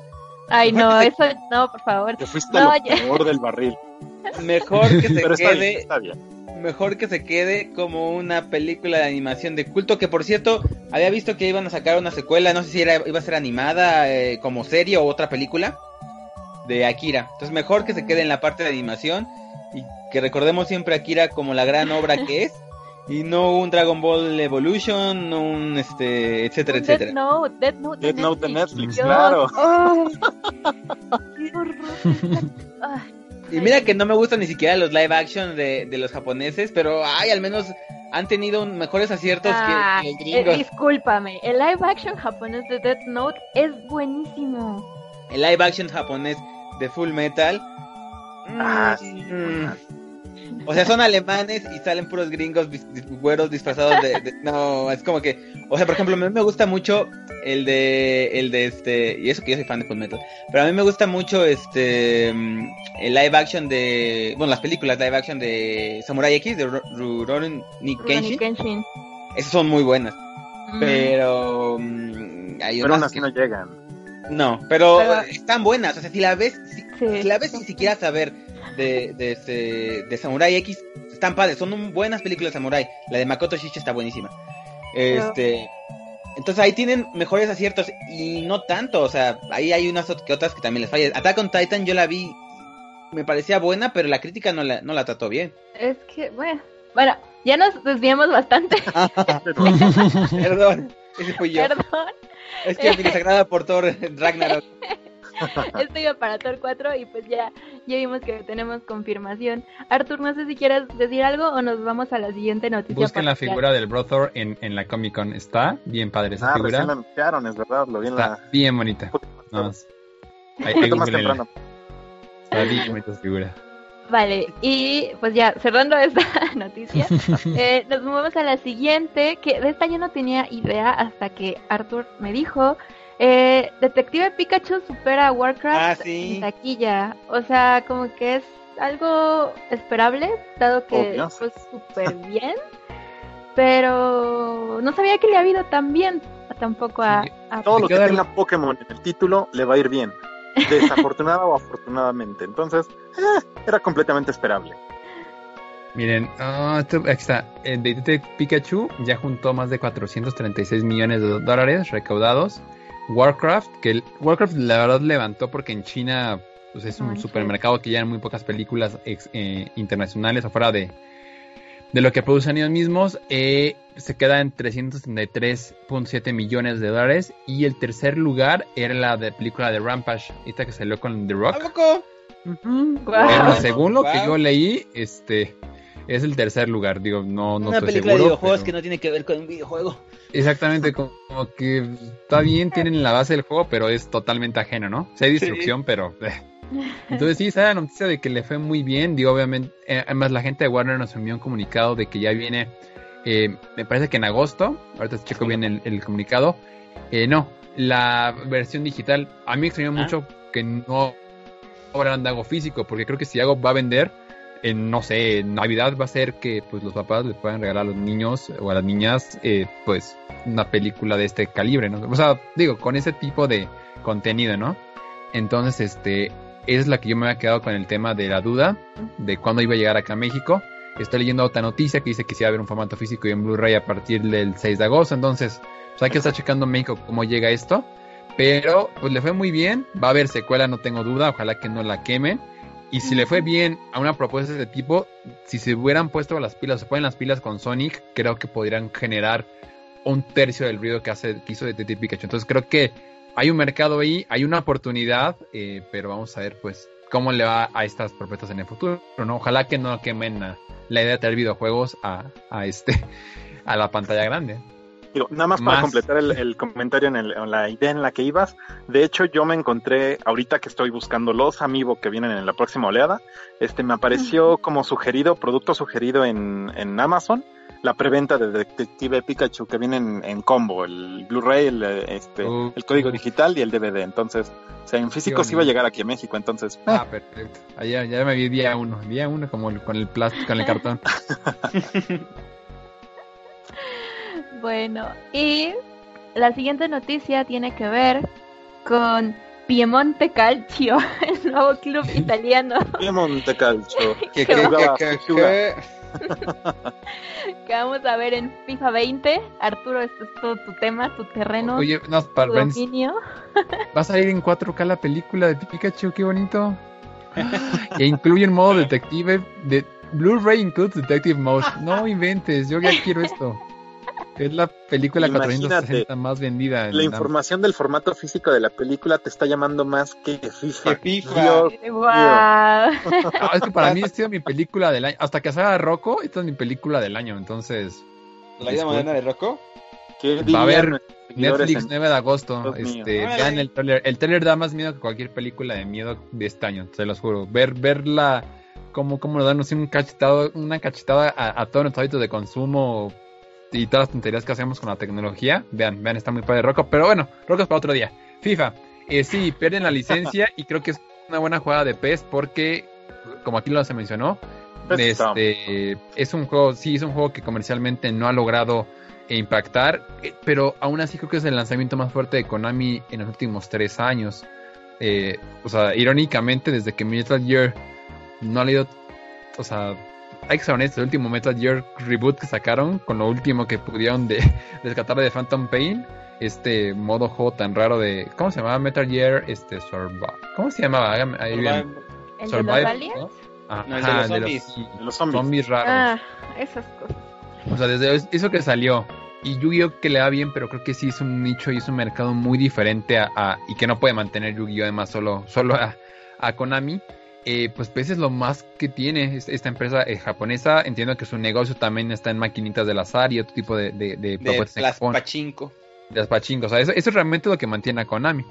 Ay, no, eso no, por favor. Te fuiste no, lo del barril. Mejor que se quede... Mejor que se quede como una película de animación de culto, que por cierto, había visto que iban a sacar una secuela, no sé si era, iba a ser animada eh, como serie o otra película de Akira. Entonces mejor que se quede en la parte de animación y que recordemos siempre a Akira como la gran obra que es y no un Dragon Ball Evolution, no un este, etcétera, etcétera. Death Note, Death Note, Death Note de Netflix, claro. y mira que no me gustan ni siquiera los live action de, de los japoneses, pero ay, al menos han tenido mejores aciertos que, ah, los gringos. Eh, discúlpame, el live action japonés de Death Note es buenísimo. El live action japonés de Full Metal Ah, mm. O sea, son alemanes y salen puros gringos güeros disfrazados de, No, es como que... O sea, por ejemplo, a mí me gusta mucho el de... El de este... Y eso que yo soy fan de Full Metal. Pero a mí me gusta mucho este... El live action de... Bueno, las películas live action de Samurai X, de Rurouni Kenshin. Kenshin. Esas son muy buenas. Pero... Mm, hay pero aún así no llegan. No, pero, están buenas. O sea, si la ves, si, la ves sin siquiera saber de, de, este, de Samurai X, están padres. Son buenas películas de Samurai. La de Makoto Shichi está buenísima. Este. Entonces ahí tienen mejores aciertos y no tanto, o sea, ahí hay unas que otras que también les fallan. Attack on Titan yo la vi, me parecía buena, pero la crítica no la, no la trató bien. Es que, bueno, bueno, ya nos desviamos bastante. Perdón, ese fui yo. Perdón. Es que me desagrada por Thor Ragnarok. Esto iba para Thor 4 y pues ya, ya vimos que tenemos confirmación. Arthur, no sé si quieres decir algo o nos vamos a la siguiente noticia. Busquen la figura del Brothor en, en la Comic Con. Está bien padre esa ah, figura. la anunciaron, es verdad, lo vi en Está bien bonita. No, ahí, más temprano. Está bien bonita esa figura. Vale, y pues ya cerrando esta noticia, eh, nos movemos a la siguiente, que de esta yo no tenía idea hasta que Arthur me dijo, eh, Detective Pikachu supera a Warcraft ah, en taquilla. O sea, como que es algo esperable, dado que fue súper bien. Pero no sabía que le ha habido tan bien tampoco a... Todo lo que tenga Pokémon en el título le va a ir bien. Desafortunado o afortunadamente. Entonces, eh, era completamente esperable. Miren, oh, aquí está. El Detective Pikachu ya juntó más de 436 millones de dólares recaudados Warcraft, que Warcraft la verdad levantó porque en China pues, es un supermercado que ya muy pocas películas eh, internacionales afuera de, de lo que producen ellos mismos. Eh, se queda en 333.7 millones de dólares. Y el tercer lugar era la de película de Rampage, esta que salió con The Rock. según lo que yo leí, este es el tercer lugar. Digo, no, no Una película de videojuegos que no tiene que ver con un videojuego. Exactamente, como, que está bien, tienen la base del juego, pero es totalmente ajeno, ¿no? O sea, hay destrucción, pero... Eh. Entonces sí, esa noticia de que le fue muy bien, digo, obviamente, eh, además la gente de Warner nos envió un comunicado de que ya viene, eh, me parece que en agosto, ahorita checo bien el, comunicado, no, la versión digital, a mí me extrañó ah. mucho que no habrán algo físico, porque creo que si algo va a vender, en, no sé, en Navidad va a ser que pues los papás les puedan regalar a los niños o a las niñas eh, pues una película de este calibre, ¿no? O sea, digo, con ese tipo de contenido, ¿no? Entonces, este, es la que yo me había quedado con el tema de la duda de cuándo iba a llegar acá a México. Estoy leyendo otra noticia que dice que sí va a haber un formato físico y en Blu-ray a partir del 6 de agosto. Entonces, pues hay que estar checando en México cómo llega esto. Pero, pues le fue muy bien. Va a haber secuela, no tengo duda. Ojalá que no la quemen. Y si le fue bien a una propuesta de este tipo, si se hubieran puesto las pilas, se ponen las pilas con Sonic, creo que podrían generar un tercio del ruido que hace que hizo de Pikachu. Entonces creo que hay un mercado ahí, hay una oportunidad, eh, pero vamos a ver pues cómo le va a estas propuestas en el futuro, ¿no? Ojalá que no quemen la idea de tener videojuegos a, a este a la pantalla grande. Nada más, para completar el, comentario en, la idea en la que ibas, de hecho yo me encontré, ahorita que estoy buscando los amigos que vienen en la próxima oleada, este me apareció como sugerido, producto sugerido en, en Amazon, la preventa de Detective Pikachu que viene en, combo, el Blu-ray, el, este, el código digital y el DVD. Entonces, o sea, en físico sí iba a llegar aquí a México, entonces. Ah, perfecto. Allá, ya me vi día uno, día uno como con el plástico, con el cartón. Bueno, y la siguiente noticia tiene que ver con Piemonte Calcio, el nuevo club italiano. Piemonte Calcio. que, vamos a ver en FIFA 20. Arturo, esto es todo tu tema, tu terreno, Oye, no, para tu dominio. Va a salir en 4K la película de Pikachu, qué bonito. e incluye el modo detective de Blu-ray includes detective mode. No inventes, yo ya quiero esto. Es la película 460 más vendida. la información del formato físico de la película te está llamando más que FIFA. FIFA. es que para mí ha sido mi película del año. Hasta que salga Rocco, esta es mi película del año. Entonces. ¿La vida moderna de Rocco? Va a haber Netflix 9 de agosto. Este, vean el trailer. El trailer da más miedo que cualquier película de miedo de este año, se los juro. Ver, verla como, como nos dan un cachetado, una cachetada a, a todos nuestros hábitos de consumo y todas las tonterías que hacemos con la tecnología. Vean, vean, está muy padre Rocco. Pero bueno, Rocco es para otro día. FIFA. Eh, sí, pierden la licencia y creo que es una buena jugada de PES porque, como aquí lo se mencionó, este, es un juego, sí, es un juego que comercialmente no ha logrado impactar, eh, pero aún así creo que es el lanzamiento más fuerte de Konami en los últimos tres años. Eh, o sea, irónicamente, desde que Metal Gear no ha leído, o sea, hay que ser honestos, el último Metal Gear reboot que sacaron, con lo último que pudieron de, rescatar de Phantom Pain, este modo juego tan raro de ¿cómo se llamaba Metal Gear este Survive ¿cómo se llamaba? Survive. ¿El Survive, de los Ajá, de, los zombies. raros. Ah, esas cosas. O sea, desde eso que salió y Yu-Gi-Oh que le da bien, pero creo que sí es un nicho y es un mercado muy diferente a, y que no puede mantener Yu-Gi-Oh además solo solo a, a Konami. Eh, pues pues es lo más que tiene esta empresa eh, japonesa. Entiendo que su negocio también está en maquinitas del azar y otro tipo de... De, de, de las pachinko. De las pachinko. O sea, eso, eso, es realmente lo que mantiene a Konami.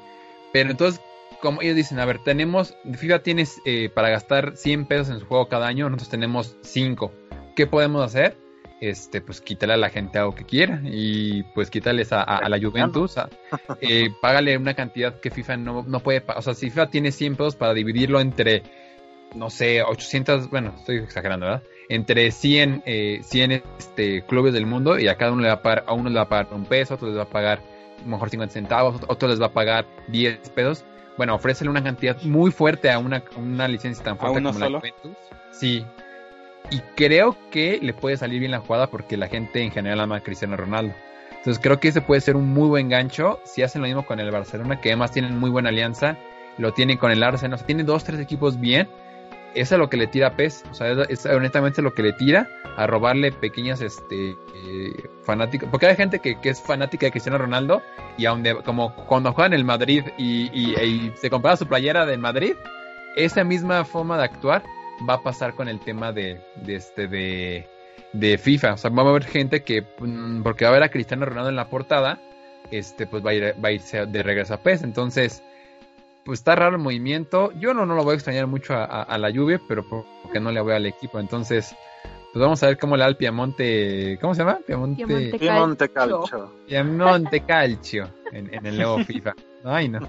Pero entonces, como ellos dicen, a ver, tenemos... FIFA tienes eh, para gastar 100 pesos en su juego cada año, nosotros tenemos 5. ¿Qué podemos hacer? este, pues quítale a la gente algo que quiera y pues quítales a, a, la Juventus, eh, págale una cantidad que FIFA no, no puede, o sea, si FIFA tiene 100 pesos para dividirlo entre, no sé, 800, bueno, estoy exagerando, ¿verdad? Entre 100, eh, 100 este, clubes del mundo y a cada uno le va a pagar, a uno le va a pagar un peso, a otro les va a pagar mejor 50 centavos, a otro les va a pagar 10 pesos. Bueno, ofrécele una cantidad muy fuerte a una, una licencia tan fuerte como la Juventus. Sí, y creo que le puede salir bien la jugada porque la gente en general ama a Cristiano Ronaldo. Entonces creo que ese puede ser un muy buen gancho. Si hacen lo mismo con el Barcelona, que además tienen muy buena alianza, lo tienen con el Arsenal, o sea, tienen dos, tres equipos bien. Es lo que le tira a PES, o sea, es, honestamente lo que le tira a robarle pequeñas este eh. Porque hay gente que, es fanática de Cristiano Ronaldo y aún como cuando juegan en el Madrid y, y se compraba su playera del Madrid, esa misma forma de actuar va a pasar con el tema de, de este de, de FIFA. O sea, va a haber gente que, mm, porque va a ver a Cristiano Ronaldo en la portada, este, pues va a, ir, va a irse de regreso a PES. Entonces, pues está raro el movimiento. Yo no, no lo voy a extrañar mucho a, la lluvia, pero porque no le voy al equipo. Entonces, pues vamos a ver cómo le da el Piemonte. ¿Cómo se llama? Piemonte, Piemonte Calcio. Piemonte Calcio en, en el nuevo FIFA. Ay, no.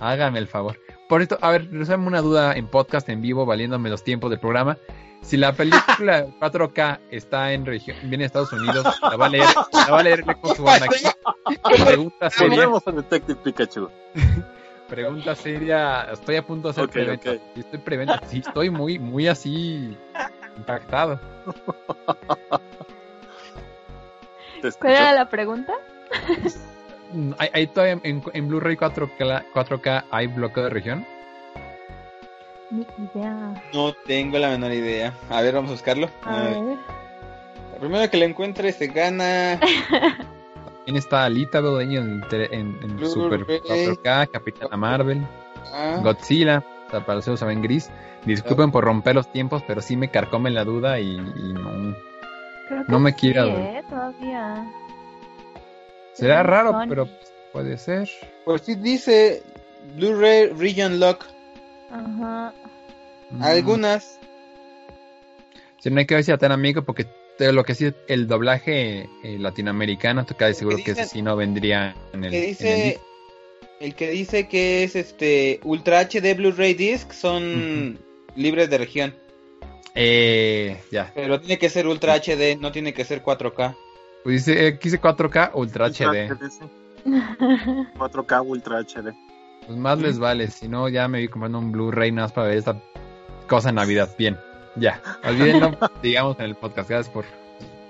Hágame el favor. Por esto, a ver, resuelve una duda en podcast en vivo, valiéndome los tiempos del programa. Si la película 4K está en región, viene de Estados Unidos, la va a leer, la va a leer con su aquí. Pregunta seria. Detective Pikachu. Pregunta seria, estoy a punto de hacer okay, preventa. Estoy preventa, sí, estoy muy, muy así impactado. ¿Cuál era la pregunta? ¿Hay, todavía en, Blu-ray 4K, 4K hay bloqueo de región? Ni idea. No tengo la menor idea. A ver, vamos a buscarlo. A, ver. primero que lo encuentre se gana. También está Alita dueño en, en, Super 4K, Capitana Marvel, ah. Godzilla, para los saben gris. Disculpen por romper los tiempos, pero sí me carcome la duda y, no, no me quiero. ¿eh? todavía. Será raro, pero puede ser. Pues sí dice Blu-ray Region Lock. Ajá. Mm. Algunas. Si no hay que ver si tan amigo porque lo que sí el doblaje eh, latinoamericano, tú casi seguro que ese sí no vendría en el. Que dice, el... que dice que es este Ultra HD Blu-ray Disc son libres de región. Eh, ya. Pero tiene que ser Ultra HD, no tiene que ser 4K. Pues dice, aquí dice 4K Ultra, HD. 4K Ultra HD. Pues más les vale, si no ya me vi comprando un Blu-ray nada más para ver esta cosa en Navidad. Bien, ya. Olvídenlo, digamos en el podcast. Gracias por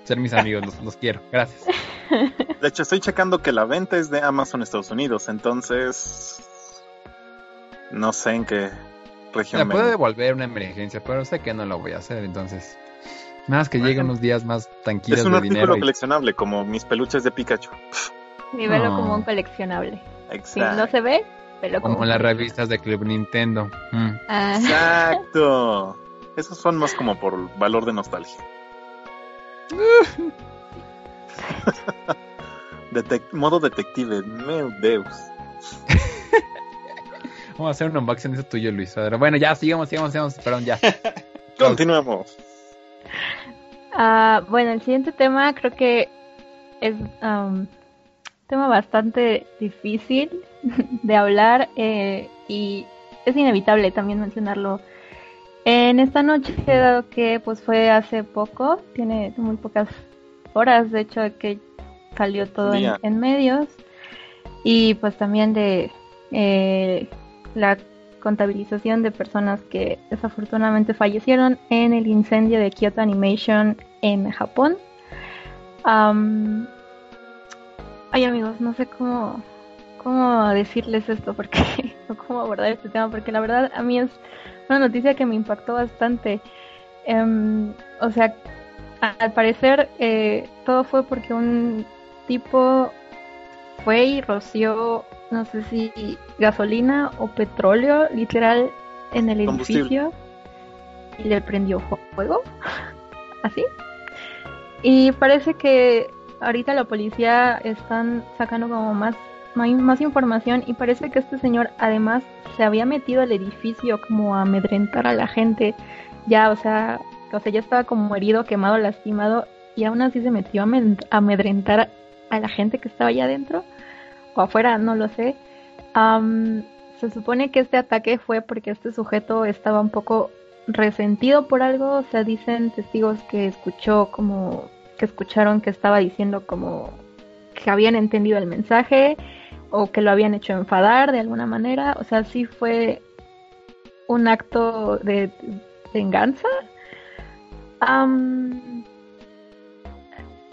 ser mis amigos, los, quiero. Gracias. De hecho, estoy checando que la venta es de Amazon Estados Unidos, entonces no sé en qué región. Me puedo devolver una emergencia, pero sé que no lo voy a hacer, entonces más que lleguen unos días más tranquilos Es un artículo coleccionable, como mis peluches de Pikachu. Y velo como un coleccionable. Exacto. Si no se ve, velo como... Como las revistas de Club Nintendo. Mm. Ah. Exacto. Esos son más como por valor de nostalgia. modo detective, meu Deus. Vamos a hacer un unboxing de eso tuyo, Luis. Pero bueno, ya, sigamos, sigamos, sigamos. Perdón, ya. Continuemos. Ah, bueno, el siguiente tema creo que es un tema bastante difícil de hablar eh, y es inevitable también mencionarlo en esta noche, dado que pues fue hace poco, tiene muy pocas horas de hecho que salió todo en, medios y pues también de eh, la contabilización de personas que desafortunadamente fallecieron en el incendio de Kyoto Animation en Japón. Ay amigos, no sé cómo, cómo decirles esto, porque, o cómo abordar este tema, porque la verdad a mí es una noticia que me impactó bastante. Em, o sea, al parecer eh, todo fue porque un tipo fue y roció, no sé si gasolina o petróleo, literal, en el edificio y le prendió fuego, así. Y parece que ahorita la policía están sacando como más, más información y parece que este señor además se había metido al edificio como a amedrentar a la gente, ya, o sea, o sea, ya estaba como herido, quemado, lastimado y aún así se metió a amedrentar a la gente que estaba allá adentro o afuera, no lo sé. se supone que este ataque fue porque este sujeto estaba un poco resentido por algo, o sea, dicen testigos que escuchó como que escucharon que estaba diciendo como que habían entendido el mensaje o que lo habían hecho enfadar de alguna manera, o sea, sí fue un acto de venganza.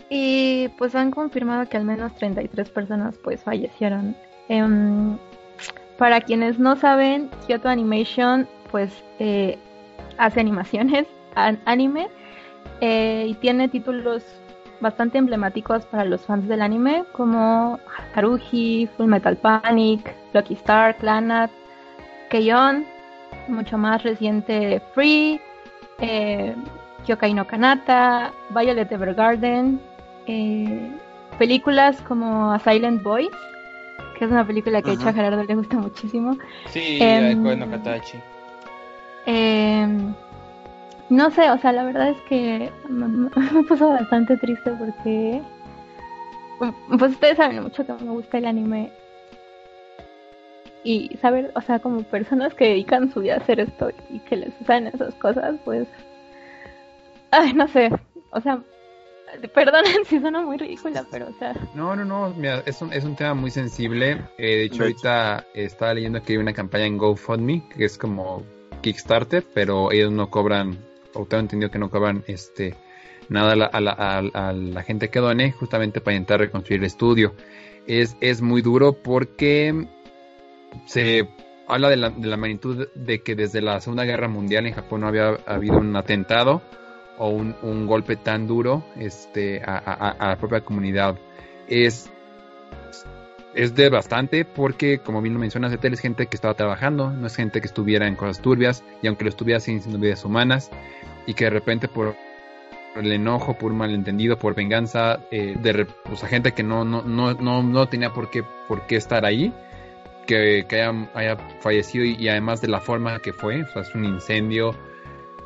y pues han confirmado que al menos 33 personas pues fallecieron. Em, para quienes no saben, Kyoto Animation pues eh, hace animaciones, anime, eh, y tiene títulos bastante emblemáticos para los fans del anime, como Haruhi, Full Metal Panic, Lucky Star, Clannad, Keion, mucho más reciente Free, eh, Kyokai no Kanata, Violet Evergarden, eh, películas como A Silent Voice, que es una película que a Gerardo le gusta muchísimo. Sí, eh, Katachi. Eh, no sé, o sea, la verdad es que me, puso bastante triste porque, pues ustedes saben mucho que me gusta el anime y saber, o sea, como personas que dedican su vida a hacer esto y que les usan esas cosas, pues, ay, no sé, o sea, perdonen si suena muy ridícula, pero o sea. No, no, no, mira, es un, es un tema muy sensible. Eh, de hecho, ahorita estaba leyendo que hay una campaña en GoFundMe que es como Kickstarter, pero ellos no cobran o tengo entendido que no cobran este nada a la, gente que done justamente para intentar reconstruir el estudio. Es, es muy duro porque se habla de la, magnitud de que desde la Segunda Guerra Mundial en Japón no había habido un atentado o un, un golpe tan duro este, a, la propia comunidad. Es, es devastante porque, como bien lo mencionas, es gente que estaba trabajando, no es gente que estuviera en cosas turbias y aunque lo estuviera sin vidas humanas y que de repente por el enojo, por malentendido, por venganza, eh, de pues, gente que no, no, no, no, no tenía por qué, por qué estar ahí, que, haya, haya, fallecido y, además de la forma que fue, es un incendio,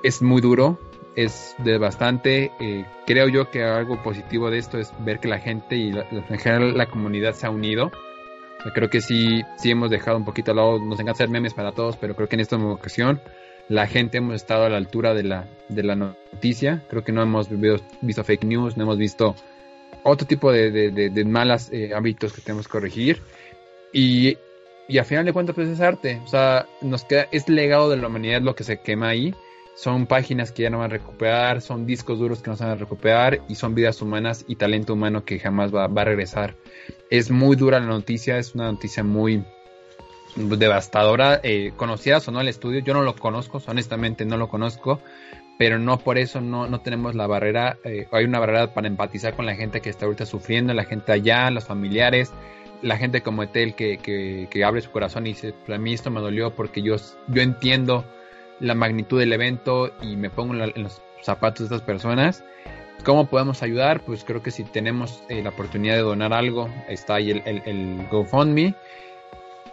es muy duro, es devastante. Eh, creo yo que algo positivo de esto es ver que la gente y en general la comunidad se ha unido. creo que sí, sí hemos dejado un poquito al lado, nos encanta hacer memes para todos, pero creo que en esta ocasión la gente hemos estado a la altura de la, de la noticia. Creo que no hemos visto, fake news, no hemos visto otro tipo de, de, malos eh, hábitos que tenemos que corregir. Y, y a final de cuentas, pues es arte. O sea, nos queda, es legado de la humanidad lo que se quema ahí. Son páginas que ya no van a recuperar, son discos duros que no se van a recuperar y son vidas humanas y talento humano que jamás va, a regresar. Es muy dura la noticia, es una noticia muy, devastadora. Eh, conocieras o no el estudio, yo no lo conozco, honestamente no lo conozco, pero no por eso no, no tenemos la barrera, eh, hay una barrera para empatizar con la gente que está ahorita sufriendo, la gente allá, los familiares, la gente como Etel que, que, abre su corazón y dice, pues a mí esto me dolió porque yo, yo entiendo la magnitud del evento y me pongo en, los zapatos de estas personas. ¿Cómo podemos ayudar? Pues creo que si tenemos eh, la oportunidad de donar algo, está ahí el, el, GoFundMe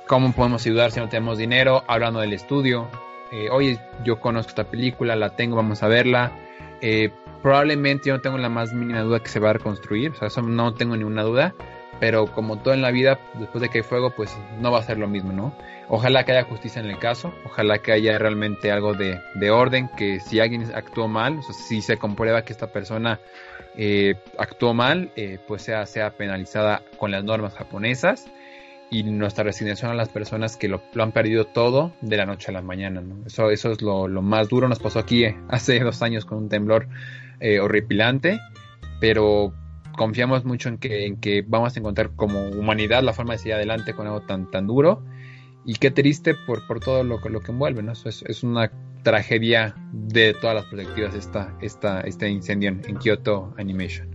cómo podemos ayudar si no tenemos dinero, hablando del estudio. Eh, oye, yo conozco esta película, la tengo, vamos a verla. Eh, probablemente yo no tengo la más mínima duda que se va a reconstruir, o sea, eso no tengo ninguna duda, pero como todo en la vida, después de que hay fuego, pues no va a ser lo mismo, ¿no? Ojalá que haya justicia en el caso, ojalá que haya realmente algo de, orden, que si alguien actuó mal, si se comprueba que esta persona eh, actuó mal, pues sea, sea penalizada con las normas japonesas y nuestra resignación a las personas que lo, han perdido todo de la noche a la mañana. Eso, eso es lo, más duro. Nos pasó aquí eh, hace dos años con un temblor eh, horripilante, pero confiamos mucho en que, en que vamos a encontrar como humanidad la forma de seguir adelante con algo tan, tan duro. Y qué triste por, por todo lo, lo que envuelve, ¿no? es, una tragedia de todas las perspectivas esta, esta, este incendio en, Kyoto Animation.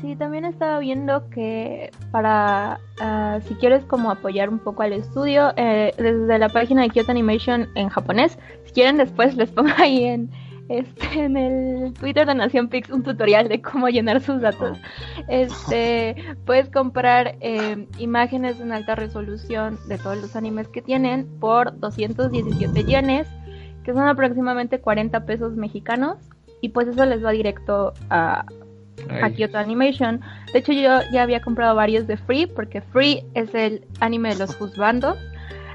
Sí, también estaba viendo que para, ah, si quieres como apoyar un poco al estudio, eh, desde la página de Kyoto Animation en japonés, si quieren después les pongo ahí en, este, en el Twitter de Nación Pix un tutorial de cómo llenar sus datos. Este, puedes comprar eh, imágenes en alta resolución de todos los animes que tienen por 217 yenes, que son aproximadamente 40 pesos mexicanos, y pues eso les va directo a, a Kyoto Animation. De hecho, yo ya había comprado varios de Free, porque Free es el anime de los juzbandos.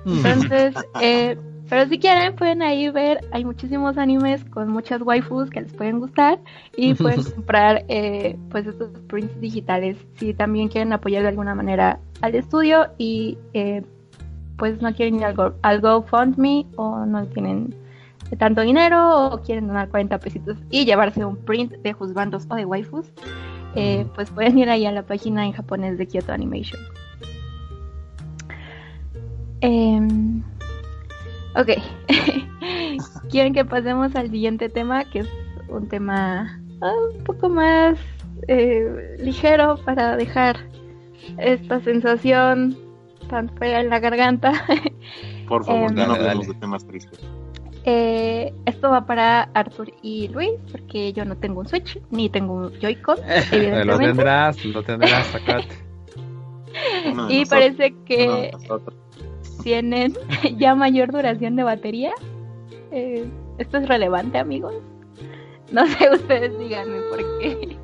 Mm. Entonces, eh, pero si quieren, pueden ahí ver, hay muchísimos animes con muchas waifus que les pueden gustar y pueden comprar eh, pues estos prints digitales si también quieren apoyar de alguna manera al estudio y eh, pues no quieren ir al, Go, al GoFundMe o no tienen tanto dinero o quieren donar 40 pesitos y llevarse un print de juzbandos o de waifus, eh, pues pueden ir ahí a la página en japonés de Kyoto Animation. Eh, Ok. ¿Quieren que pasemos al siguiente tema? Que es un tema ah, un poco más eh, ligero para dejar esta sensación tan fea en la garganta. Por favor, em, no hablemos de temas tristes. Eh, esto va para Arthur y Luis, porque yo no tengo un Switch, ni tengo un Joy-Con. lo tendrás, lo tendrás, sacate. y parece que tienen ya mayor duración de batería. Eh, ¿Esto es relevante, amigos? No sé, ustedes díganme por qué.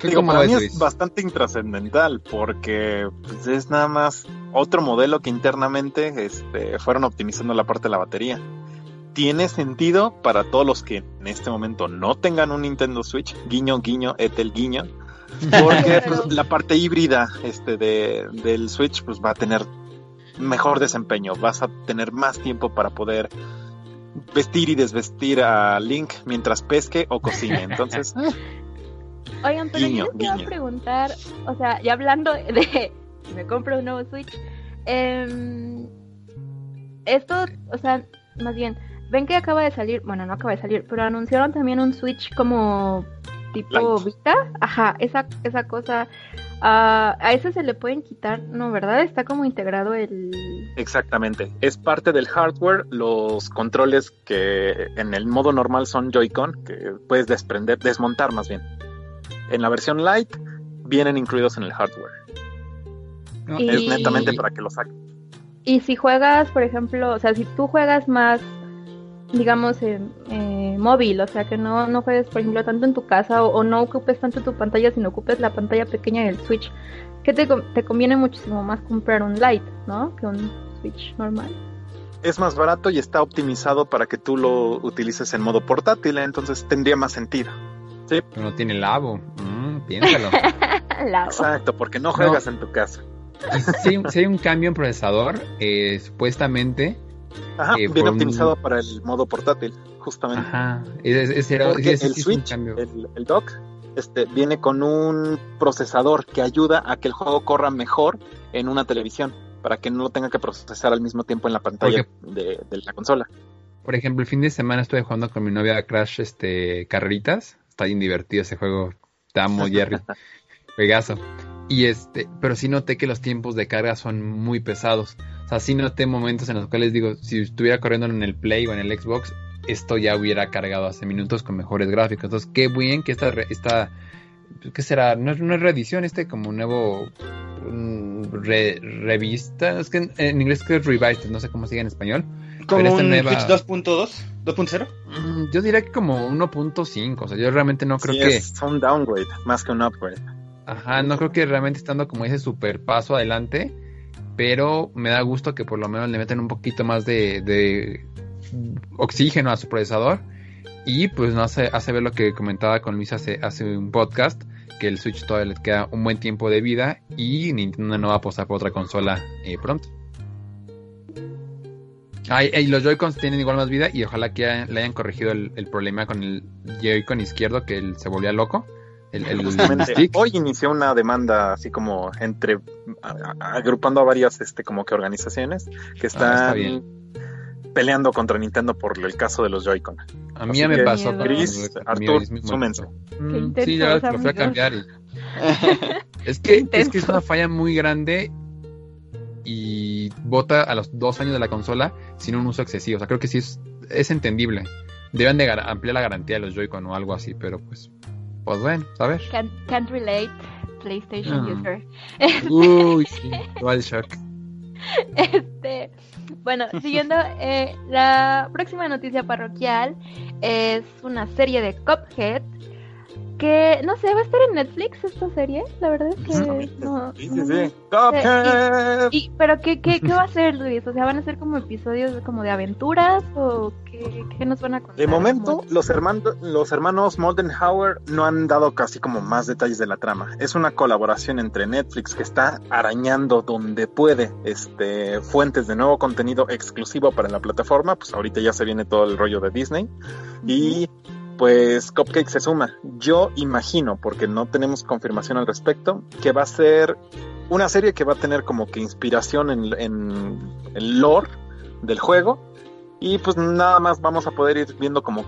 Digo, para mí es bastante intrascendental porque pues, es nada más otro modelo que internamente este, fueron optimizando la parte de la batería. Tiene sentido para todos los que en este momento no tengan un Nintendo Switch, guiño, guiño, etel, guiño, porque pues, la parte híbrida este, de, del Switch pues, va a tener mejor desempeño, vas a tener más tiempo para poder vestir y desvestir a Link mientras pesque o cocine. Entonces, oigan, pero yo les a preguntar, o sea, ya hablando de me compro un nuevo Switch, eh, esto, o sea, más bien, ven que acaba de salir, bueno, no acaba de salir, pero anunciaron también un Switch como tipo Vita, ajá, esa, esa cosa, uh, a ese se le pueden quitar, ¿no? ¿Verdad? Está como integrado el... Exactamente, es parte del hardware, los controles que en el modo normal son Joy-Con, que puedes desprender, desmontar más bien. En la versión light vienen incluidos en el hardware. Es netamente para que lo saquen. Y si juegas, por ejemplo, o sea, si tú juegas más digamos, eh, móvil, o sea, que no, no juegues, por ejemplo, tanto en tu casa o, no ocupes tanto tu pantalla, sino ocupes la pantalla pequeña del Switch, que te, te conviene muchísimo más comprar un Lite, ¿no? Que un Switch normal. Es más barato y está optimizado para que tú lo utilices en modo portátil, entonces tendría más sentido. Sí. Pero no tiene labo, mm, piénsalo. Exacto, porque no juegas en tu casa. Si, hay un cambio en procesador, eh, supuestamente Ajá, eh, bien optimizado para el modo portátil, justamente. Ajá, ese era, el Switch, el, dock, este, viene con un procesador que ayuda a que el juego corra mejor en una televisión, para que no lo tenga que procesar al mismo tiempo en la pantalla de, la consola. Por ejemplo, el fin de semana estuve jugando con mi novia Crash este, Carreritas. Está bien divertido ese juego. Te amo, Jerry. Pegaso. Y este, pero sí noté que los tiempos de carga son muy pesados. O sea, sí noté momentos en los cuales digo, si estuviera corriendo en el Play o en el Xbox, esto ya hubiera cargado hace minutos con mejores gráficos. Entonces, qué bien que esta, esta ¿qué será? No es una reedición, este como nuevo revista. Es que en, inglés es revised, no sé cómo sigue en español. ¿Como un nueva... 2.2? ¿2.0? Mm, yo diría que como 1.5. O sea, yo realmente no creo que. Es un downgrade más que un upgrade. Ajá, no creo que realmente estando como ese super paso adelante pero me da gusto que por lo menos le meten un poquito más de, oxígeno a su procesador y pues no hace, hace ver lo que comentaba con Luis hace, hace un podcast, que el Switch todavía le queda un buen tiempo de vida y Nintendo no va a apostar por otra consola eh, pronto. Ah, y los Joy-Cons tienen igual más vida y ojalá que le hayan corregido el, problema con el Joy-Con izquierdo que él se volvía loco hoy inició una demanda así como entre agrupando a varias este como que organizaciones que ah, están peleando contra Nintendo por el caso de los Joy-Con. A mí ya me pasó con Chris, Artur, súmense. Mm, sí, ya lo fue a cambiar. es, que, es que es una falla muy grande y vota a los dos años de la consola sin un uso excesivo. O sea, creo que sí es, es entendible. Deben de ampliar la garantía de los Joy-Con o algo así, pero pues pues bueno, ¿sabes? Can't, can't relate, PlayStation ah. user. Uy, sí, shock. Este, bueno, siguiendo, eh, la próxima noticia parroquial es una serie de Cuphead que no sé, va a estar en Netflix esta serie, la verdad es que no. Sí, sí, sí. Y, pero ¿qué, qué, qué va a ser, Luis? O sea, ¿van a ser como episodios como de aventuras o qué, qué nos van a contar? De momento, los hermanos, los hermanos Moldenhauer no han dado casi como más detalles de la trama. Es una colaboración entre Netflix que está arañando donde puede este fuentes de nuevo contenido exclusivo para la plataforma, pues ahorita ya se viene todo el rollo de Disney y pues Cupcake se suma. Yo imagino, porque no tenemos confirmación al respecto, que va a ser una serie que va a tener como que inspiración en, el lore del juego. Y pues nada más vamos a poder ir viendo como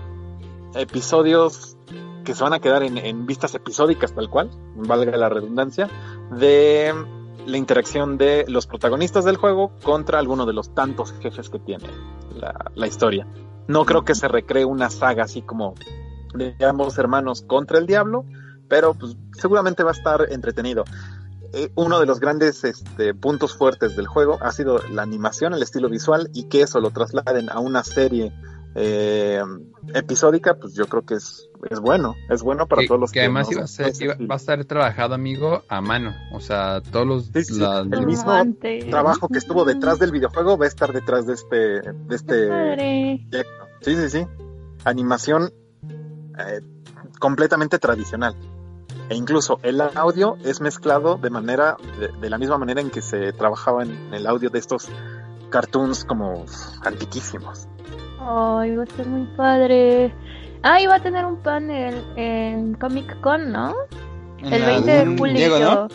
episodios que se van a quedar en, vistas episódicas tal cual, valga la redundancia, de la interacción de los protagonistas del juego contra alguno de los tantos jefes que tiene la, historia. No creo que se recree una saga así como de ambos hermanos contra el diablo, pero pues seguramente va a estar entretenido. Eh, uno de los grandes este, puntos fuertes del juego ha sido la animación, el estilo visual y que eso lo trasladen a una serie eh, episódica, pues yo creo que es, es bueno, es bueno para todos los que, que además va a estar trabajado, amigo, a mano, o sea, todos los el mismo trabajo que estuvo detrás del videojuego va a estar detrás de este de este proyecto. Sí, sí, sí. Animación eh, completamente tradicional. E incluso el audio es mezclado de manera, de, la misma manera en que se trabajaba en el audio de estos cartoons como antiquísimos. Ay, va a ser muy padre. Ah, y va a tener un panel en Comic Con, ¿no? El 20 de julio.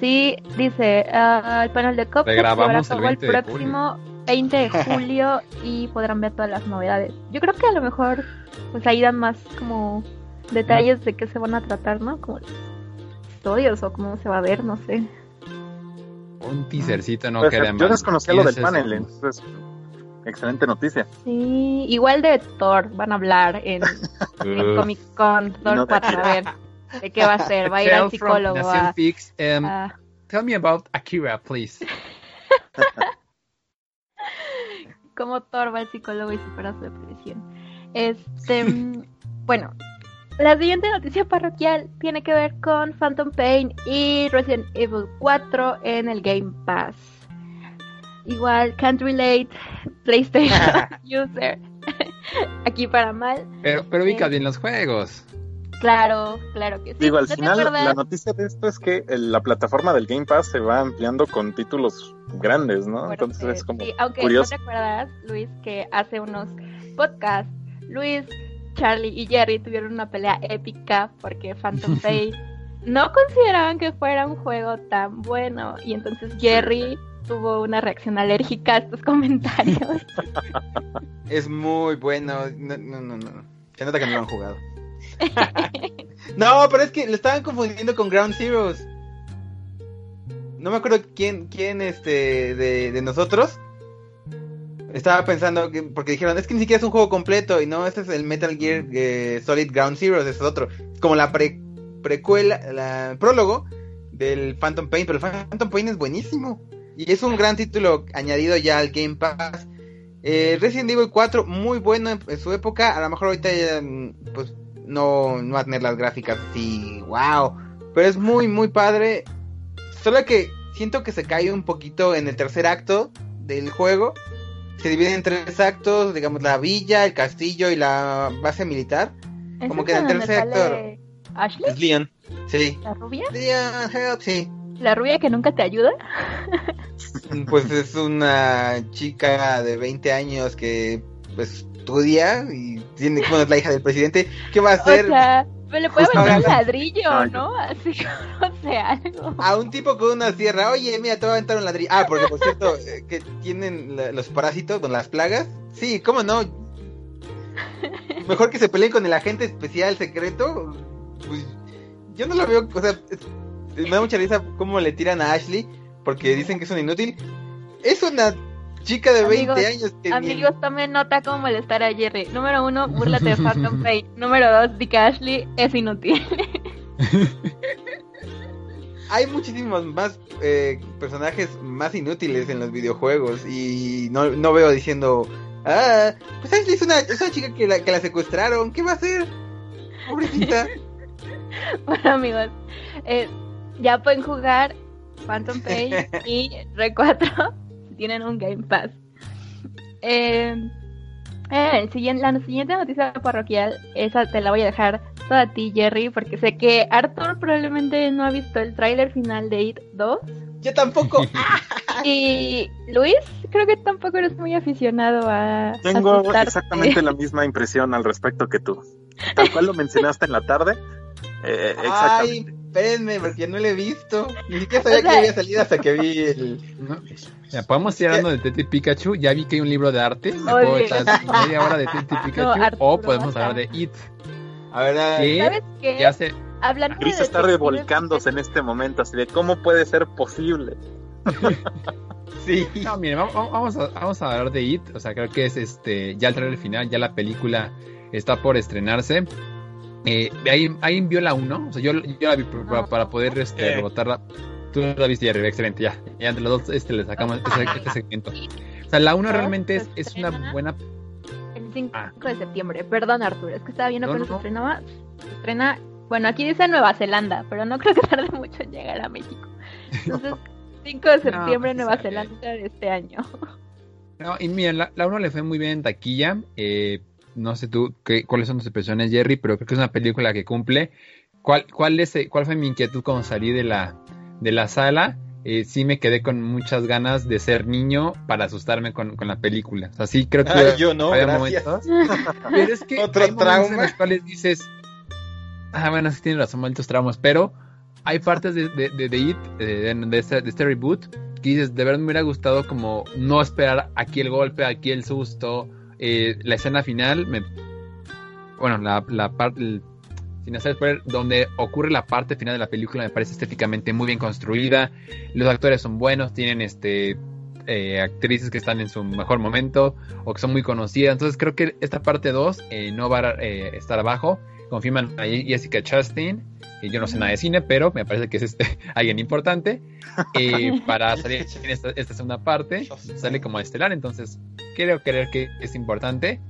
Sí, dice, uh, el panel de Cop se el, el próximo 20 de julio y podrán ver todas las novedades. Yo creo que a lo mejor pues ahí dan más como detalles de qué se van a tratar, ¿no? Como historias o cómo se va a ver, no sé. Un teasercito no pues, queda Yo desconocía lo del panel, entonces excelente noticia. Sí, igual de Thor van a hablar en, Comic Con, Thor para ver de qué va a ser, va a ir al psicólogo. Um, tell me about Akira, please. Como Thor va al psicólogo y supera su depresión. Este, bueno, la siguiente noticia parroquial tiene que ver con Phantom Pain y Resident Evil 4 en el Game Pass. Igual, can't relate, PlayStation user. Aquí para mal. Pero, pero ubica bien los juegos. Claro, claro que sí. Digo, al final la noticia de esto es que la plataforma del Game Pass se va ampliando con títulos grandes, ¿no? Entonces es como sí, aunque curioso. ¿no recuerdas, Luis, que hace unos podcasts Luis, Charlie y Jerry tuvieron una pelea épica porque Phantom Pain no consideraban que fuera un juego tan bueno y entonces Jerry tuvo una reacción alérgica a estos comentarios. Es muy bueno. No, no, no, no. Se nota que no lo han jugado. no, pero es que lo estaban confundiendo con Ground Zeroes. No me acuerdo quién, quién este, de, nosotros estaba pensando que, porque dijeron, es que ni siquiera es un juego completo y no, este es el Metal Gear eh, Solid Ground Zero, ese es otro. Es como la precuela, la prólogo del Phantom Pain, pero el Phantom Pain es buenísimo. Y es un gran título añadido ya al Game Pass. Eh, Resident Evil 4, muy bueno en, su época. A lo mejor ahorita ya, pues no, no va a tener las gráficas así, wow. Pero es muy, muy padre. Solo que siento que se cae un poquito en el tercer acto del juego se divide en tres actos, digamos, la villa, el castillo y la base militar. Como que en el tercer acto... ¿Ashley? Es Leon, sí. ¿La rubia? Leon, help, sí. ¿La rubia que nunca te ayuda? pues es una chica de 20 años que pues estudia y tiene, bueno, es la hija del presidente. ¿Qué va a hacer? Pero le puede aventar un ladrillo, ¿no? Así, no sé, algo. A un tipo con una sierra, oye, mira, te voy a aventar un ladrillo. Ah, porque por cierto, eh, que tienen los parásitos con las plagas. Sí, ¿cómo no? Mejor que se peleen con el agente especial secreto. Pues, yo no lo veo, o sea, me da mucha risa cómo le tiran a Ashley porque dicen que es un inútil. Es una chica de 20 años que Amigos, tomen nota cómo molestar a Jerry. Número uno, búrlate de Phantom Pain. Número dos, di que Ashley es inútil. Hay muchísimos más eh, personajes más inútiles en los videojuegos y no, no veo diciendo, ah, pues Ashley es una, es una chica que la, que la secuestraron, ¿qué va a hacer? Pobrecita. bueno amigos, eh, ya pueden jugar Phantom Pain y Re 4 si tienen un Game Pass. Eh, eh, siguiente, la siguiente noticia parroquial, esa te la voy a dejar toda a ti, Jerry, porque sé que Arthur probablemente no ha visto el tráiler final de It 2. Yo tampoco. y Luis, creo que tampoco eres muy aficionado a. Tengo exactamente la misma impresión al respecto que tú. Tal cual lo mencionaste en la tarde. Eh, exactamente. Espérenme, porque no lo he visto. Ni siquiera sabía que había salido hasta que vi el. Ya, podemos ir hablando de Tete Pikachu. Ya vi que hay un libro de arte. Me puedo echar media hora de Tete Pikachu. o podemos hablar de It. A ver, ¿sabes qué? Ya se... Gris está revolcándose en este momento, así de cómo puede ser posible. sí. No, miren, vamos, a, vamos a hablar de It. O sea, creo que es este ya el trailer final, ya la película está por estrenarse. Eh, ahí, ahí vio la 1, o sea, yo, yo la vi para, poder este, rebotarla. Tú la viste, Jerry, excelente, ya. Ya entre los dos este, le sacamos este, este, segmento. O sea, la 1 realmente es, es una buena... El 5 ah. de septiembre, perdón Arturo, es que estaba viendo que se estrenaba. Se estrena, bueno, aquí dice Nueva Zelanda, pero no creo que tarde mucho en llegar a México. Entonces, 5 de septiembre, Nueva Zelanda de este año. No, y mira, la, la 1 le fue muy bien en taquilla. Eh, no sé tú qué, cuáles son tus impresiones, Jerry, pero creo que es una película que cumple. ¿Cuál, cuál, es, cuál fue mi inquietud cuando salí de la, de la sala? Eh, sí me quedé con muchas ganas de ser niño para asustarme con, con la película. O sea, sí creo que yo no, había momentos. Pero es que Otro hay trauma. en los cuales dices, ah, bueno, sí tienes razón, malditos traumas, pero hay partes de, de, de, de It, de, de, este, de este reboot, que dices, de verdad me hubiera gustado como no esperar aquí el golpe, aquí el susto, eh, la escena final, me, bueno, la, la parte, sin hacer spoiler, donde ocurre la parte final de la película me parece estéticamente muy bien construida, los actores son buenos, tienen este eh, actrices que están en su mejor momento o que son muy conocidas, entonces creo que esta parte 2 eh, no va a estar abajo, confirman a Jessica Chastain, yo no sé nada de cine, pero me parece que es este, alguien importante. para salir en esta, esta, segunda parte, sale como estelar, entonces creo creer que es importante.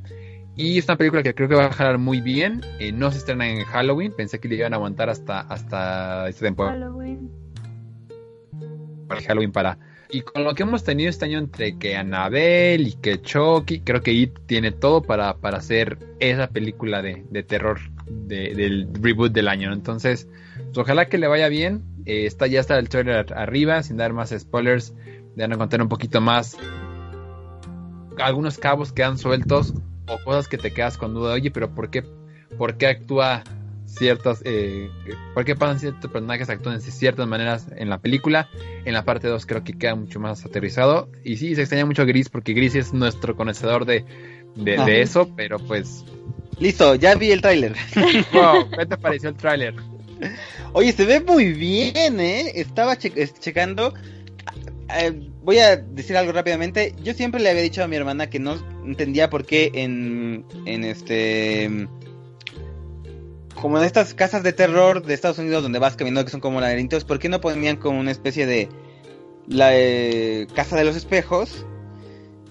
Y es una película que creo que va a jalar muy bien. Eh, no se estrena en Halloween, pensé que le iban a aguantar hasta, hasta esta temporada. Halloween. Para Halloween para. Y con lo que hemos tenido este año entre que Annabelle y que Chucky, creo que It tiene todo para, para hacer esa película de, de terror del reboot del año. Entonces, pues, ojalá que le vaya bien. Eh, está, ya está el trailer arriba, sin dar más spoilers. Le van a contar un poquito más. Algunos cabos quedan sueltos o cosas que te quedas con duda. Oye, pero ¿por qué, por qué actúa ciertas, eh, por qué pasan ciertos personajes actúan de ciertas maneras en la película. En la parte 2 creo que queda mucho más aterrizado. Y sí, se extraña mucho Gris porque Gris es nuestro conocedor de, de, eso, pero pues... Listo, ya vi el tráiler. ¿qué te pareció el tráiler? Oye, se ve muy bien, ¿eh? Estaba checando. Eh, voy a decir algo rápidamente. Yo siempre le había dicho a mi hermana que no entendía por qué en, en este como en estas casas de terror de Estados Unidos donde vas caminando que son como laberintos, ¿por qué no ponían como una especie de la eh, casa de los espejos?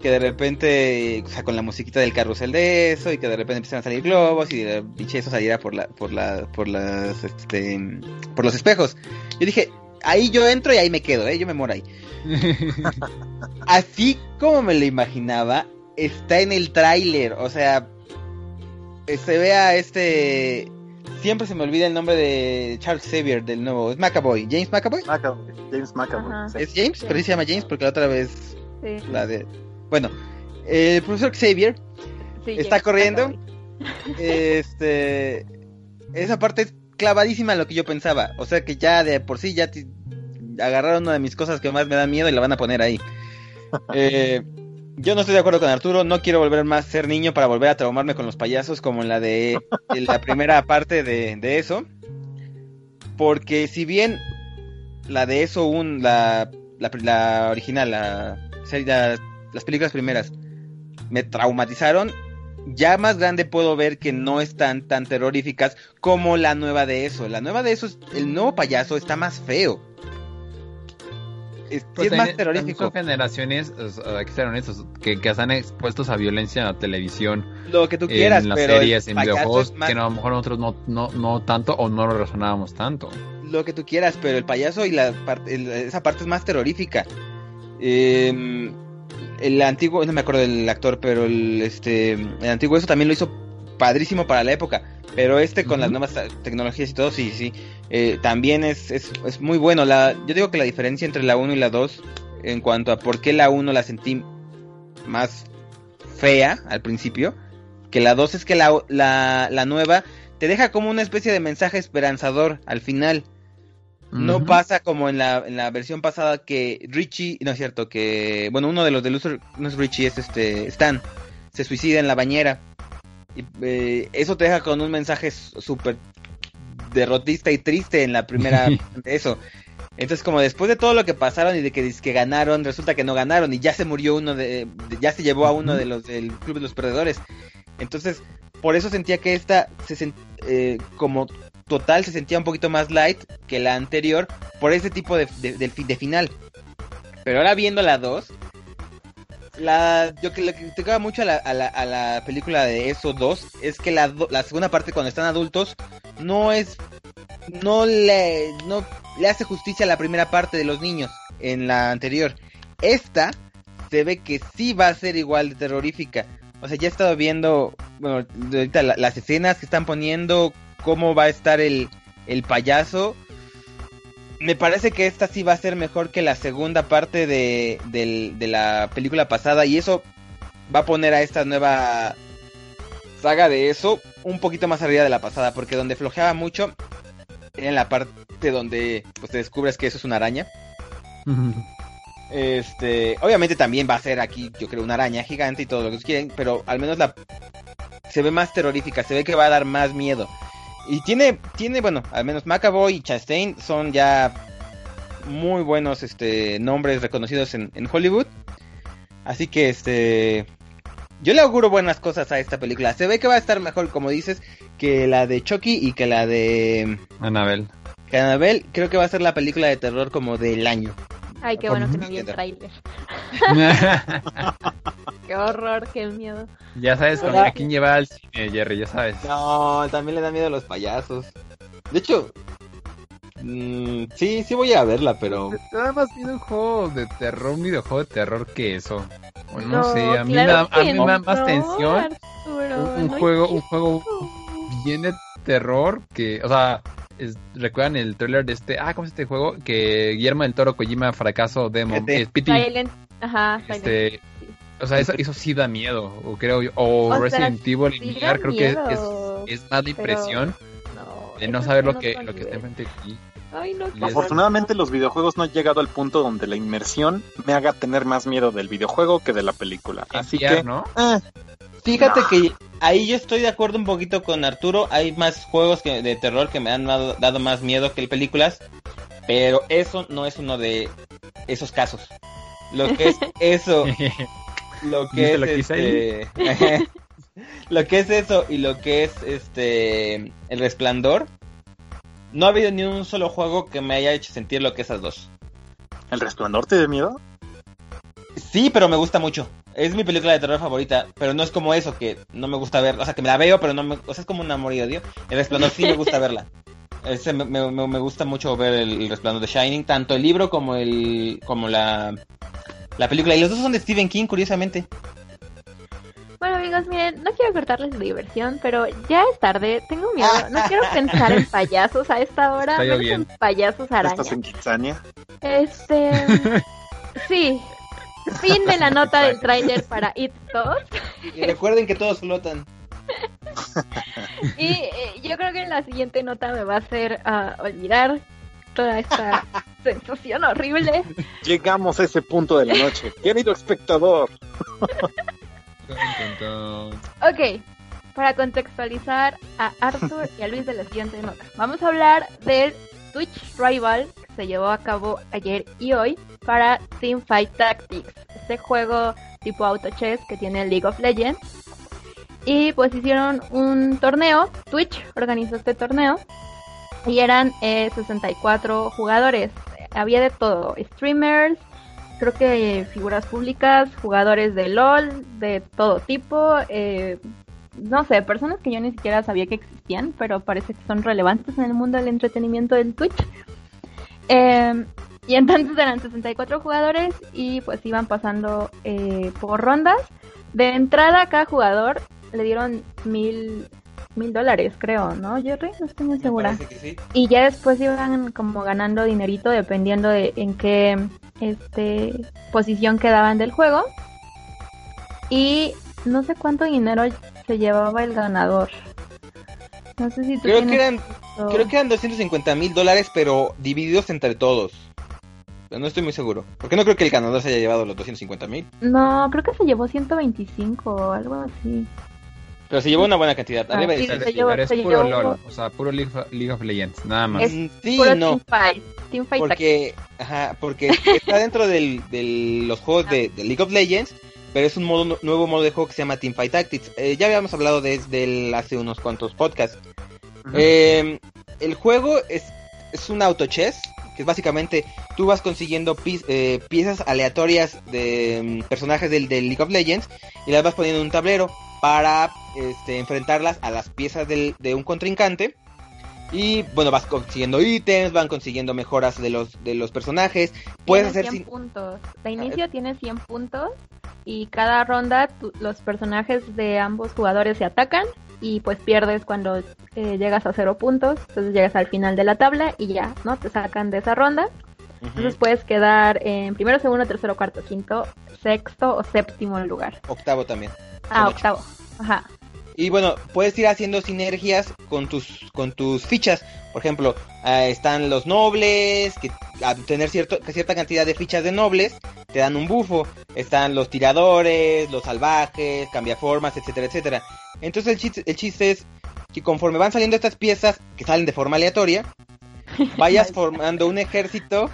Que de repente, o sea, con la musiquita del carrusel de eso, y que de repente empiezan a salir globos, y el pinche eso saliera por la, por la, por las, este, por los espejos. Yo dije, ahí yo entro y ahí me quedo, ¿eh? yo me muero ahí. Así como me lo imaginaba, está en el tráiler, o sea, se ve a este Siempre se me olvida el nombre de Charles Xavier del nuevo. Es McAvoy. ¿James McAvoy? James McAvoy. ¿Es James? Pero sí se llama James porque la otra vez. La de. Bueno, el profesor Xavier está corriendo. este. esa parte es clavadísima lo que yo pensaba. O sea que ya de por sí ya agarraron una de mis cosas que más me dan miedo y la van a poner ahí. Eh, yo no estoy de acuerdo con Arturo, no quiero volver más a ser niño para volver a traumarme con los payasos como en la de la primera parte de, eso. Porque si bien la de eso, un, la, la, original, la, las películas primeras, me traumatizaron, ya más grande puedo ver que no están tan terroríficas como la nueva de eso. La nueva de eso, el nuevo payaso está más feo. Es, pues más terrorífico. Son generaciones, que, que están expuestos a violencia en la televisión. Lo que tú quieras, en las series, en videojuegos, que a lo mejor nosotros no, no, no tanto o no lo razonábamos tanto. Lo que tú quieras, pero el payaso y la esa parte es más terrorífica. Eh, el antiguo, no me acuerdo del actor, pero el, este, el antiguo eso también lo hizo padrísimo para la época. Pero este con las nuevas tecnologías y todo, sí, sí. Eh, también es, es, es, muy bueno. La, yo digo que la diferencia entre la 1 y la 2, en cuanto a por qué la 1 la sentí más fea al principio, que la 2 es que la, la, la nueva te deja como una especie de mensaje esperanzador al final. No pasa como en la, en la versión pasada que Richie, no es cierto, que, bueno, uno de los de Loser, no es Richie, es este, Stan, se suicida en la bañera. Y eh, eso te deja con un mensaje súper derrotista y triste en la primera, eso. Entonces, como después de todo lo que pasaron y de que, que ganaron, resulta que no ganaron y ya se murió uno de, ya se llevó a uno de los del Club de los Perdedores. Entonces, por eso sentía que esta se eh, como total se sentía un poquito más light que la anterior por ese tipo de, de, final. Pero ahora viendo la 2, la, yo que le criticaba mucho a la, a, la, a la, película de eso 2 es que la, la segunda parte cuando están adultos no es no le no le hace justicia a la primera parte de los niños en la anterior. Esta se ve que sí va a ser igual de terrorífica. O sea, ya he estado viendo, bueno, ahorita las escenas que están poniendo cómo va a estar el, el payaso. Me parece que esta sí va a ser mejor que la segunda parte de, de la película pasada y eso va a poner a esta nueva saga de eso un poquito más arriba de la pasada, porque donde flojeaba mucho en la parte donde pues te descubres que eso es una araña. Este, obviamente también va a ser aquí, yo creo, una araña gigante y todo lo que quieren, pero al menos la se ve más terrorífica, se ve que va a dar más miedo. Y tiene, tiene, bueno, al menos McAvoy y Chastain son ya muy buenos este, nombres reconocidos en, Hollywood. Así que este. Yo le auguro buenas cosas a esta película. Se ve que va a estar mejor, como dices, que la de Chucky y que la de. Annabelle. Que Annabelle creo que va a ser la película de terror como del año. Ay, qué bueno que no vi el trailer. qué horror, qué miedo. Ya sabes con a quién lleva al cine, Jerry, ya sabes. No, también le da miedo a los payasos. De hecho, mmm, sí, sí voy a verla, pero... Nada más viendo un juego de terror, un videojuego de terror que eso. no, sé, a mí, me, da, a mí me da más tensión un, juego, un juego bien de terror que, o sea, ¿recuerdan el trailer de este? Ah, ¿cómo es este juego? Que Guillermo del Toro Kojima fracaso demo. Es Ajá, este, o sea, eso, eso sí da miedo, o creo O, Resident Evil sí creo que es, es, más de impresión de no saber lo que, lo que está enfrente de ti. Ay, no, Afortunadamente los videojuegos no han llegado al punto donde la inmersión me haga tener más miedo del videojuego que de la película. Así que, ¿no? Eh, Fíjate que ahí yo estoy de acuerdo un poquito con Arturo. Hay más juegos que, de terror que me han dado, más miedo que películas. Pero eso no es uno de esos casos. Lo que es eso. lo que es este, lo que es eso y lo que es este el resplandor. No ha habido ni un solo juego que me haya hecho sentir lo que esas dos. ¿El resplandor te da miedo? Sí, pero me gusta mucho. Es mi película de terror favorita, pero no es como eso, que no me gusta ver. O sea, que me la veo, pero no me. O sea, es como un amor y odio. El resplandor sí me gusta verla. Ese me, me, me, gusta mucho ver el, resplandor de Shining, tanto el libro como el como la, la película. Y los dos son de Stephen King, curiosamente. Bueno amigos, miren, no quiero cortarles la diversión, pero ya es tarde, tengo miedo, no quiero pensar en payasos a esta hora, no en payasos arañas. ¿Estás en Kitsania? Este, sí, Fin de la nota del tráiler para It 2. Y recuerden que todos flotan. y eh, yo creo que la siguiente nota me va a hacer ah, olvidar toda esta sensación horrible. Llegamos a ese punto de la noche. Querido espectador. ok, para contextualizar a Arthur y a Luis de la siguiente nota. Vamos a hablar del Twitch Rival que se llevó a cabo ayer y hoy para Teamfight Tactics, este juego tipo auto chess que tiene League of Legends. Y pues hicieron un torneo, Twitch organizó este torneo y eran 64 eh, jugadores. Había de todo, streamers, creo que figuras públicas, jugadores de LOL, de todo tipo, eh, no sé, personas que yo ni siquiera sabía que existían, pero parece que son relevantes en el mundo del entretenimiento del Twitch. Eh, y entonces eran 64 jugadores y pues iban pasando eh, por rondas. De entrada a cada jugador le dieron mil mil dólares, creo, ¿no, Jerry? No estoy muy segura. Y ya después iban como ganando dinerito dependiendo de en qué este posición quedaban del juego. Y no sé cuánto dinero se llevaba el ganador. No sé si tú creo que eran creo que eran 250 mil dólares, pero divididos entre todos. No estoy muy seguro. Porque no creo que el ganador se haya llevado los 250 mil. No, creo que se llevó 125 o algo así. Pero se llevó una buena cantidad. Ah, sí, se, llevó, es puro LOL, o sea, puro League of, Legends, nada más. Es sí, puro no. Teamfight. porque, ajá, porque está dentro del, de los juegos de, League of Legends, pero es un modo, nuevo modo de juego que se llama Teamfight Tactics. Eh, ya habíamos hablado desde el, hace unos cuantos podcasts. eh, el juego es, es un auto chess, que es básicamente tú vas consiguiendo eh, piezas aleatorias de mm, personajes del, del League of Legends y las vas poniendo en un tablero para este, enfrentarlas a las piezas del, de un contrincante. Y bueno, vas consiguiendo ítems, van consiguiendo mejoras de los, de los personajes. Puedes hacer 100 puntos. De inicio tiene 100 puntos y cada ronda los personajes de ambos jugadores se atacan y pues pierdes cuando eh, llegas a cero puntos. Entonces llegas al final de la tabla y ya, ¿no? Te sacan de esa ronda. Entonces puedes quedar en primero, segundo, tercero, cuarto, quinto, sexto o séptimo lugar. Octavo también. Ah, octavo. Ajá. Y bueno, puedes ir haciendo sinergias con tus con tus fichas. Por ejemplo, están los nobles, que a tener cierto, cierta cantidad de fichas de nobles te dan un bufo. Están los tiradores, los salvajes, cambiaformas, etcétera, etcétera. Entonces el chiste, el chiste es que conforme van saliendo estas piezas, que salen de forma aleatoria, vayas formando un ejército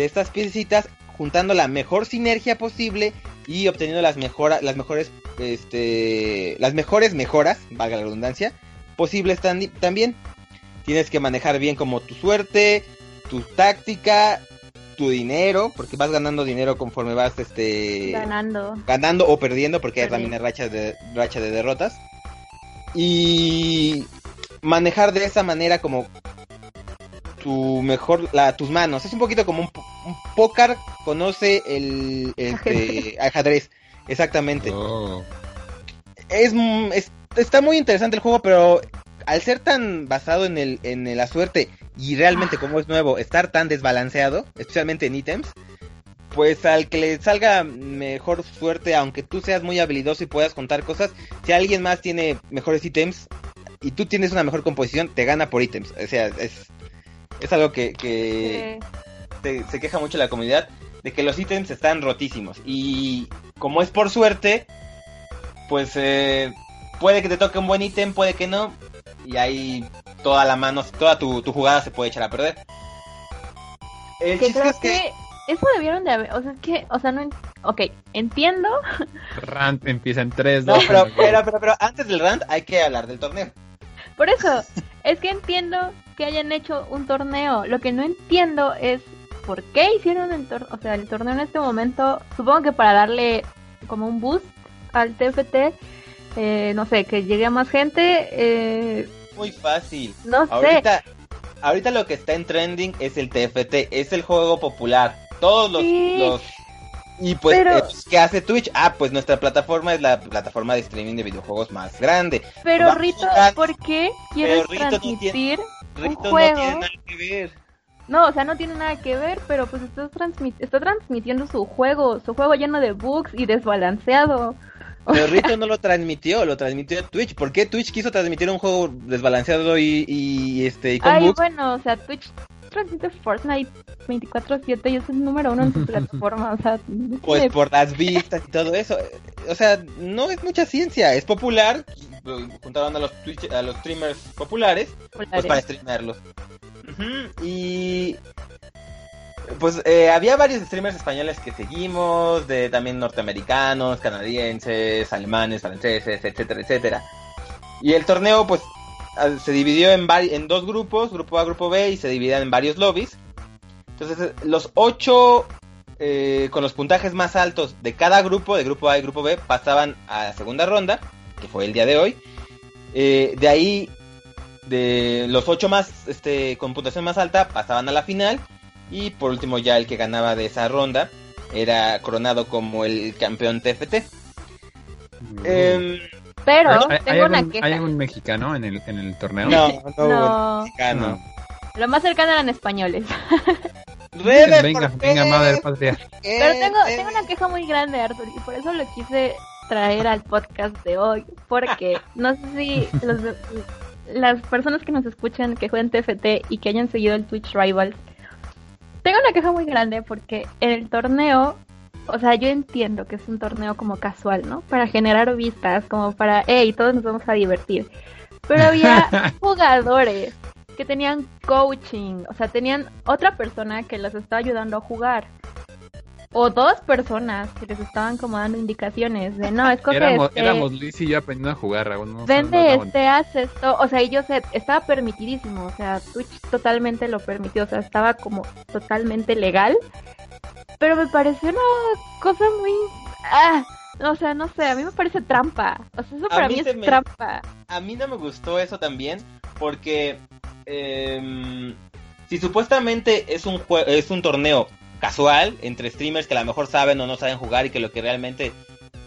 de estas piecitas, juntando la mejor sinergia posible y obteniendo las mejoras, las mejores, este, las mejores mejoras, valga la redundancia, posibles también. Tienes que manejar bien como tu suerte, tu táctica, tu dinero, porque vas ganando dinero conforme vas, este, ganando, ganando o perdiendo, porque hay también racha de racha de derrotas. Y manejar de esa manera como tu mejor la tus manos. Es un poquito como un, póker conoce el este, ajedrez. exactamente. Oh. es, está muy interesante el juego pero al ser tan basado en el en la suerte y realmente como es nuevo estar tan desbalanceado especialmente en ítems pues al que le salga mejor suerte aunque tú seas muy habilidoso y puedas contar cosas si alguien más tiene mejores ítems y tú tienes una mejor composición te gana por ítems. O sea es es algo que, se queja mucho la comunidad de que los ítems están rotísimos. Y como es por suerte, pues eh, puede que te toque un buen ítem, puede que no. Y ahí toda la mano, toda tu, jugada se puede echar a perder. El chiste es que... Eso debieron de haber, o sea, es que, o sea, no, ok, entiendo. Rant empieza en 3, No, pero, pero, pero, pero antes del rant hay que hablar del torneo. Por eso, es que entiendo que hayan hecho un torneo. Lo que no entiendo es por qué hicieron el torneo. O sea, el torneo en este momento, supongo que para darle como un boost al TFT. Eh, no sé, que llegue a más gente. Eh, Muy fácil. No ahorita, sé. Ahorita lo que está en trending es el TFT. Es el juego popular. Todos los y pues, eh, pues, ¿qué hace Twitch? Ah, pues nuestra plataforma es la plataforma de streaming de videojuegos más grande. Pero Rito, ¿por qué quieres transmitir un juego? No tiene nada que ver. No, o sea, no tiene nada que ver, pero pues está, está transmitiendo su juego, su juego lleno de bugs y desbalanceado. Pero Rito no lo transmitió, lo transmitió Twitch. ¿Por qué Twitch quiso transmitir un juego desbalanceado y, y este y con Ay, bueno, o sea, Twitch transmite Fortnite 24/7 y es el número uno en su plataforma, o sea... Pues por las vistas y todo eso. O sea, no es mucha ciencia, es popular. Juntaron a los, Twitch, a los streamers populares, pues para streamerlos. Y pues eh, había varios streamers españoles que seguimos, de también norteamericanos, canadienses, alemanes, franceses, etcétera, etcétera. Y el torneo pues se dividió en, en dos grupos, grupo A, grupo B, y se dividían en varios lobbies. Entonces los ocho eh, con los puntajes más altos de cada grupo, de grupo A y grupo B, pasaban a la segunda ronda, que fue el día de hoy. Eh, de ahí, de los ocho más, este, con puntuación más alta, pasaban a la final y por último ya el que ganaba de esa ronda era coronado como el campeón TFT. Pero tengo una queja. ¿Hay algún mexicano en el, en el torneo? No, no, mexicano. Lo más cercano eran españoles. venga, venga, madre patria. Pero tengo, tengo una queja muy grande, Arthur, y por eso lo quise traer al podcast de hoy. Porque no sé si las personas que nos escuchan que juegan TFT y que hayan seguido el Twitch Rivals tengo una queja muy grande porque en el torneo, o sea, yo entiendo que es un torneo como casual, ¿no? Para generar vistas, como para, hey, todos nos vamos a divertir. Pero había jugadores que tenían coaching, o sea, tenían otra persona que los estaba ayudando a jugar o dos personas que les estaban como dando indicaciones de no, es éramos, este, éramos Luis y yo aprendiendo a jugar. No, vende este, haz esto. O sea, y yo sé, estaba permitidísimo. O sea, Twitch totalmente lo permitió. O sea, estaba como totalmente legal. Pero me pareció una cosa muy. Ah, o sea, no sé, a mí me parece trampa. O sea, eso para mí, es trampa. A mí no me gustó eso también. Porque. Eh, si supuestamente es un, es un torneo casual entre streamers que a lo mejor saben o no saben jugar y que lo que realmente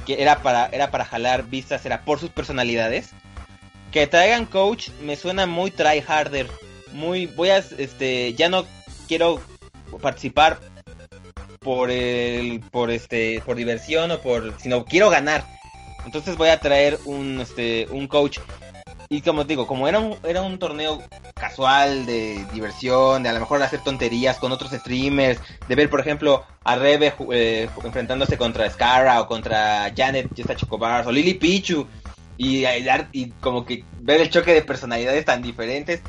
que era para era para jalar vistas era por sus personalidades. Que traigan coach me suena muy try harder, muy voy a este ya no quiero participar por el por este por diversión o por sino quiero ganar. Entonces voy a traer un este un coach y como digo, como era un, era un torneo casual de diversión, de a lo mejor hacer tonterías con otros streamers, de ver, por ejemplo, a Rebe eh, enfrentándose contra Scara o contra Janet, Jessa Chocobars o Lily Pichu, y, y como que ver el choque de personalidades tan diferentes,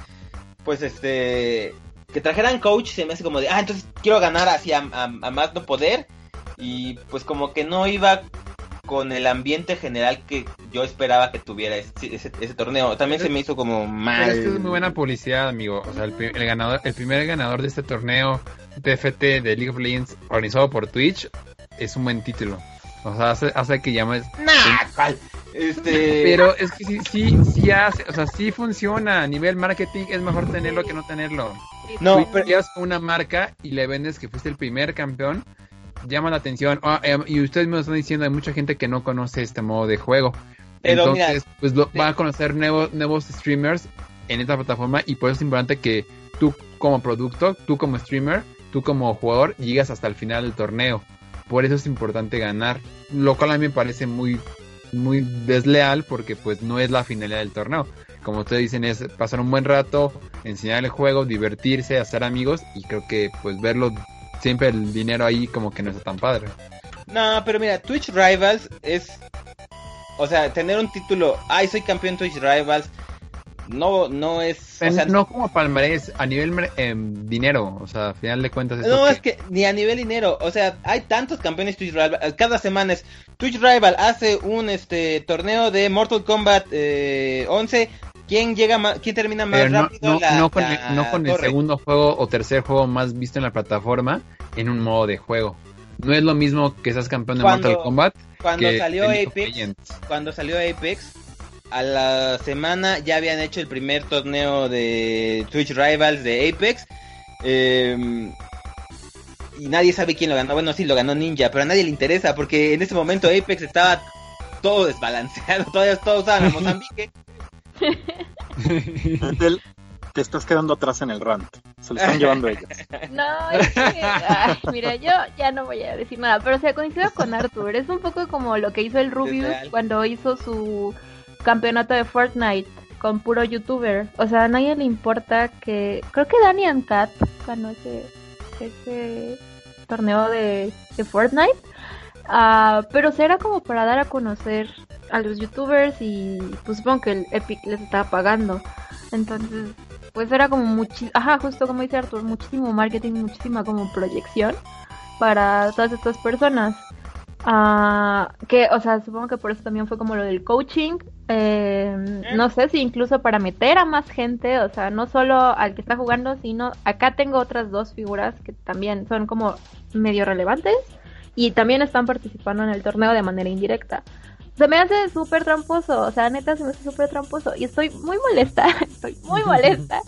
pues este. Que trajeran coach se me hace como de, ah, entonces quiero ganar así a más no poder. Y pues como que no iba con el ambiente general que yo esperaba que tuviera ese, torneo. También se me hizo como mal. es muy buena publicidad, amigo. O sea, el, ganador, el primer ganador de este torneo TFT de League of Legends organizado por Twitch es un buen título. O sea, hace, que llames. Nah, Este... Pero es que sí, sí, sí hace, o sea, sí funciona. A nivel marketing es mejor tenerlo que no tenerlo. No, pero ya una marca y le vendes que fuiste el primer campeón llama la atención. Ah, em, y ustedes me están diciendo, hay mucha gente que no conoce este modo de juego. Entonces, pues va a conocer nuevos, nuevos streamers en esta plataforma y por eso es importante que tú como producto, tú como streamer, tú como jugador, llegas hasta el final del torneo. Por eso es importante ganar. Lo cual a mí me parece muy, muy desleal porque pues no es la finalidad del torneo. Como ustedes dicen, es pasar un buen rato, enseñar el juego, divertirse, hacer amigos y creo que pues verlo siempre el dinero ahí como que no es tan padre. No, pero mira, Twitch Rivals es... O sea, tener un título, ay, soy campeón Twitch Rivals, no no es o sea, no como palmarés a nivel eh, dinero o sea a final de cuentas no es que ni a nivel dinero o sea hay tantos campeones Twitch Rival cada semana es Twitch Rival hace un este torneo de Mortal Kombat eh, 11 ¿Quién llega más, quién termina más rápido? No, con, el, no con el segundo juego o tercer juego más visto en la plataforma en un modo de juego. No es lo mismo que seas campeón de Mortal Kombat. Cuando salió Apex, cuando salió Apex, a la semana ya habían hecho el primer torneo de Twitch Rivals de Apex. Em, y nadie sabe quién lo ganó. Bueno, sí, lo ganó Ninja, pero a nadie le interesa porque en ese momento Apex estaba todo desbalanceado. Todavía todos estaban en Mozambique te estás quedando atrás en el rant. Se lo están llevando ellos. No, es que, mira, yo ya no voy a decir nada, pero o sea, coincido con Arthur. Es un poco como lo que hizo el Rubius cuando hizo su campeonato de Fortnite con puro youtuber. O sea, a nadie le importa que. Creo que Danny and Cat ganó ese, ese torneo de, de Fortnite. Uh, pero será como para dar a conocer a los youtubers y pues supongo que el Epic les estaba pagando. Entonces, pues era como muchísimo, ajá, justo como dice Arthur, muchísimo marketing, muchísima como proyección para todas estas personas. Uh, que, o sea, supongo que por eso también fue como lo del coaching. Eh, no sé si incluso para meter a más gente, o sea, no solo al que está jugando, sino acá tengo otras dos figuras que también son como medio relevantes y también están participando en el torneo de manera indirecta. Se me hace súper tramposo, o sea, neta se me hace súper tramposo y estoy muy molesta, estoy muy molesta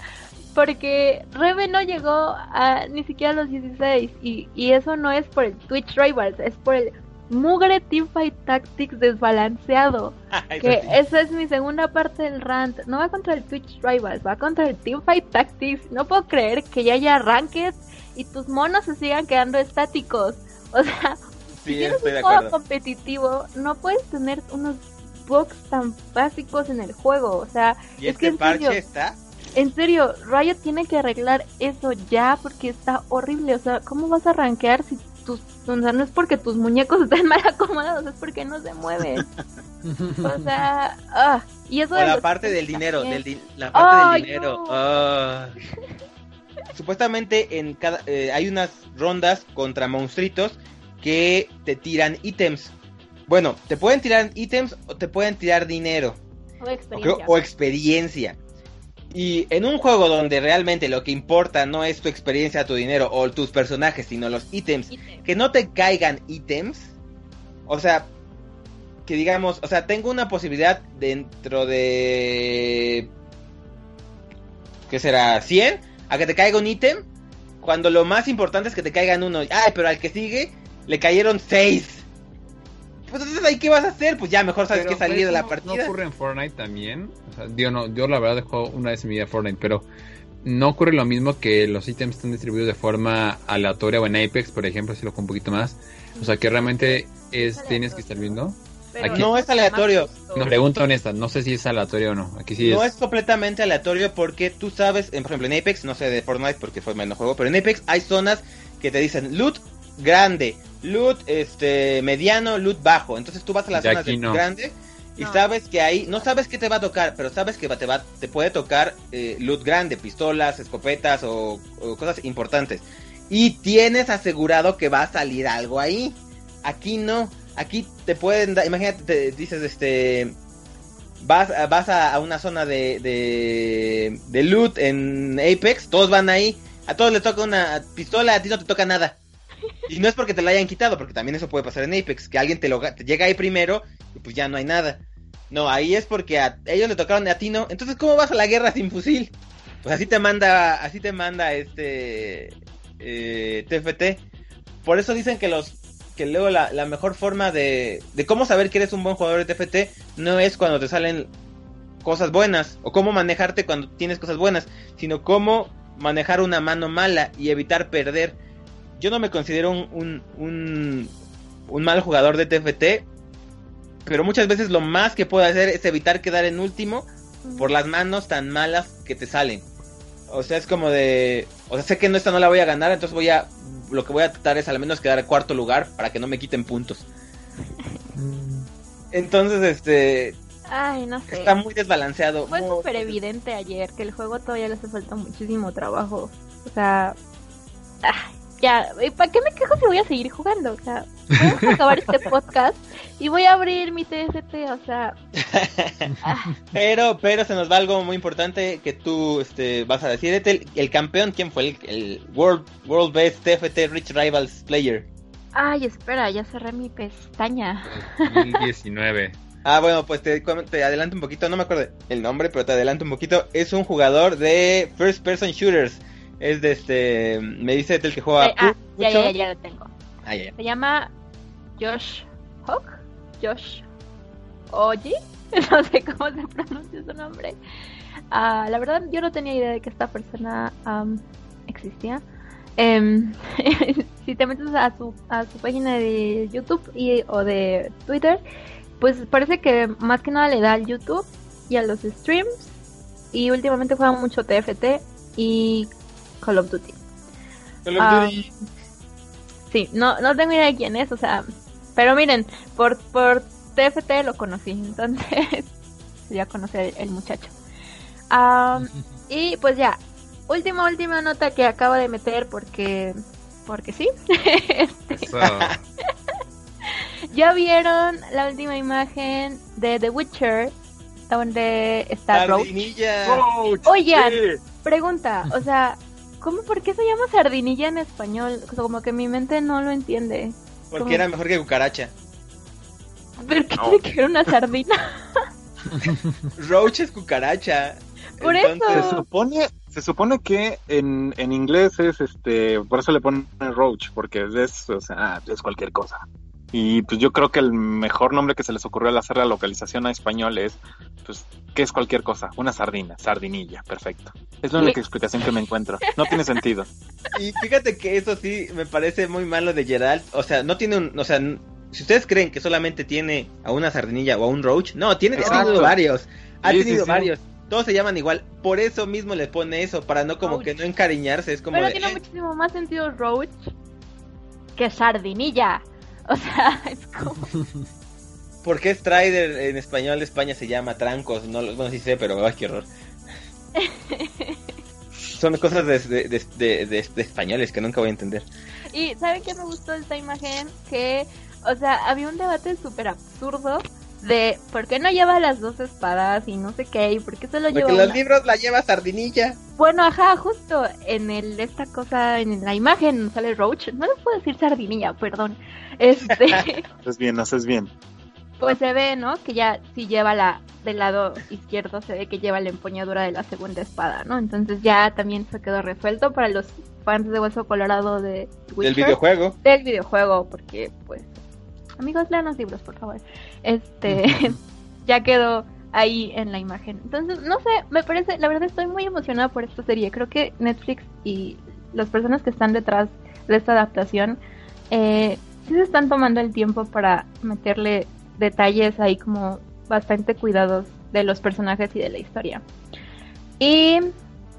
porque Rebe no llegó a ni siquiera a los 16 y, y eso no es por el Twitch Rivals, es por el mugre Teamfight Tactics desbalanceado. que esa es mi segunda parte del rant. No va contra el Twitch Rivals, va contra el Teamfight Tactics. No puedo creer que ya haya ranked y tus monos se sigan quedando estáticos. O sea, si tienes un juego competitivo, no puedes tener unos bugs tan básicos en el juego. O sea, ¿Y es que este parche está? En serio, Riot tiene que arreglar eso ya porque está horrible. O sea, ¿cómo vas a rankear si tus, o sea, no es porque tus muñecos estén mal acomodados, es porque no se mueven. o sea, ah, y eso o la parte del dinero, del la parte del dinero. Ah. Supuestamente en cada eh, hay unas rondas contra monstruitos que te tiran ítems. Bueno, te pueden tirar ítems o te pueden tirar dinero. O experiencia. O, experiencia. Y en un juego donde realmente lo que importa no es tu experiencia, tu dinero o tus personajes, sino los ítems, que no te caigan ítems. O sea, que digamos, o sea, tengo una posibilidad dentro de... ¿Qué será? ¿100? A que te caiga un ítem. Cuando lo más importante es que te caigan uno. Ay, pero al que sigue le cayeron 6. Pues entonces ahí qué vas a hacer? Pues ya mejor sabes que salir de la partida. ¿No ocurre en Fortnite también? O sea, yo, no, yo la verdad dejo una vez en mi vida Fortnite, pero no ocurre lo mismo que los ítems están distribuidos de forma aleatoria o en Apex, por ejemplo, si lo con un poquito más. O sea, que realmente es tienes que estar viendo. no es aleatorio. No, pregunta honesta, no sé si es aleatorio o no. Aquí sí no es. completamente aleatorio porque tú sabes, por ejemplo, en Apex, no sé de Fortnite porque fue menos juego, pero en Apex hay zonas que te dicen loot grande, loot este mediano, loot bajo. Entonces tú vas a las zonas de grande y sabes que ahí no sabes qué te va a tocar, pero sabes que te va te puede tocar eh, loot grande, pistolas, escopetas o, cosas importantes. Y tienes asegurado que va a salir algo ahí. Aquí no. Aquí te pueden dar, imagínate, te dices este vas, vas a, una zona de, de, de loot en Apex, todos van ahí, a todos les toca una pistola, a ti no te toca nada. Y no es porque te la hayan quitado, porque también eso puede pasar en Apex, que alguien te llega ahí primero y pues ya no hay nada. No, ahí es porque a ellos le tocaron a ti no. Entonces, ¿cómo vas a la guerra sin fusil? Pues así te manda, así te manda este eh, TFT. Por eso dicen que los que luego la, la mejor forma de, de cómo saber que eres un buen jugador de TFT no es cuando te salen cosas buenas o cómo manejarte cuando tienes cosas buenas, sino cómo manejar una mano mala y evitar perder yo no me considero un, un, un, mal jugador de TFT, pero muchas veces lo más que puedo hacer es evitar quedar en último por las manos tan malas que te salen. O sea, es como de, o sea, sé que no esta no la voy a ganar, entonces voy a, lo que voy a tratar es al menos quedar en cuarto lugar para que no me quiten puntos. Entonces, este, Ay, no sé. Está muy desbalanceado. Fue súper evidente ayer que el juego todavía le hace falta muchísimo trabajo. O sea, ya, ¿para qué me quejo si voy a seguir jugando? O sea, voy a acabar este podcast y voy a abrir mi TFT, o sea. Ah. Pero, pero se nos va algo muy importante que tú este, vas a decir. El, campeón, ¿quién fue? El, World, World Best TFT Rich Rivals Player. Ay, espera, ya cerré mi pestaña. 2019. Ah, bueno, pues te, te, adelanto un poquito, no me acuerdo el nombre, pero te adelanto un poquito. Es un jugador de First Person Shooters. Es de este. Me dice el que juega. Eh, ah, ya, ya, ya, lo tengo. Ah, Se llama Josh Hawk. Josh Oji. No sé cómo se pronuncia su nombre. Ah, la verdad, yo no tenía idea de que esta persona existía. Em, si te metes a su, a su página de YouTube y, o de Twitter, pues parece que más que nada le da al YouTube y a los streams. Y últimamente juega mucho TFT y Call of Duty. Call of ah, Duty. sí, no, no tengo idea de quién es, o sea, pero miren, por, por TFT lo conocí, entonces ya conocí el muchacho. y pues ya, última, última nota que acabo de meter porque, porque sí. Este, ya vieron la última imagen de The Witcher, donde está Roach. Oigan, pregunta, o sea, ¿cómo, por qué se llama sardinilla en español? como que mi mente no lo entiende. Porque era mejor que cucaracha. ¿Pero qué tiene que ver una sardina? Roach es cucaracha. Por eso. Se supone, se supone que en, en inglés es este, por eso le ponen Roach, porque es, o sea, es cualquier cosa. Y pues yo creo que el mejor nombre que se les ocurrió al hacer la localización a español es, pues, ¿qué es cualquier cosa? Una sardina, sardinilla, perfecto. Es la única explicación que me encuentro. No tiene sentido. Y fíjate que eso sí me parece muy malo de Gerald. O sea, no tiene un, o sea, si ustedes creen que solamente tiene a una sardinilla o a un roach, no, tiene, ha tenido varios. Ha tenido varios. Todos se llaman igual. Por eso mismo le pone eso, para no como que no encariñarse. Es como Pero tiene eh". muchísimo más sentido roach que sardinilla. O sea, es como... ¿Por qué Strider en español de España se llama Trancos? No, bueno, sí sé, pero ay, qué horror. Son cosas de, de, españoles que nunca voy a entender. Y ¿saben qué me gustó de esta imagen? Que, o sea, había un debate súper absurdo de por qué no lleva las dos espadas y no sé qué, y por qué solo lleva. Porque los libros la lleva Sardinilla. Bueno, ajá, justo en el esta cosa, en la imagen sale Roach. No les puedo decir Sardinilla, perdón. Este. haces bien, haces bien. Pues se ve, ¿no? Que ya si lleva la del lado izquierdo, se ve que lleva la empuñadura de la segunda espada, ¿no? Entonces ya también se quedó resuelto para los fans de Hueso Colorado de Del videojuego. Del videojuego, porque pues amigos, lean los libros, por favor. Este, ya quedó ahí en la imagen. Entonces, no sé, me parece, la verdad estoy muy emocionada por esta serie. Creo que Netflix y las personas que están detrás de esta adaptación eh, sí se están tomando el tiempo para meterle detalles ahí como bastante cuidados de los personajes y de la historia. Y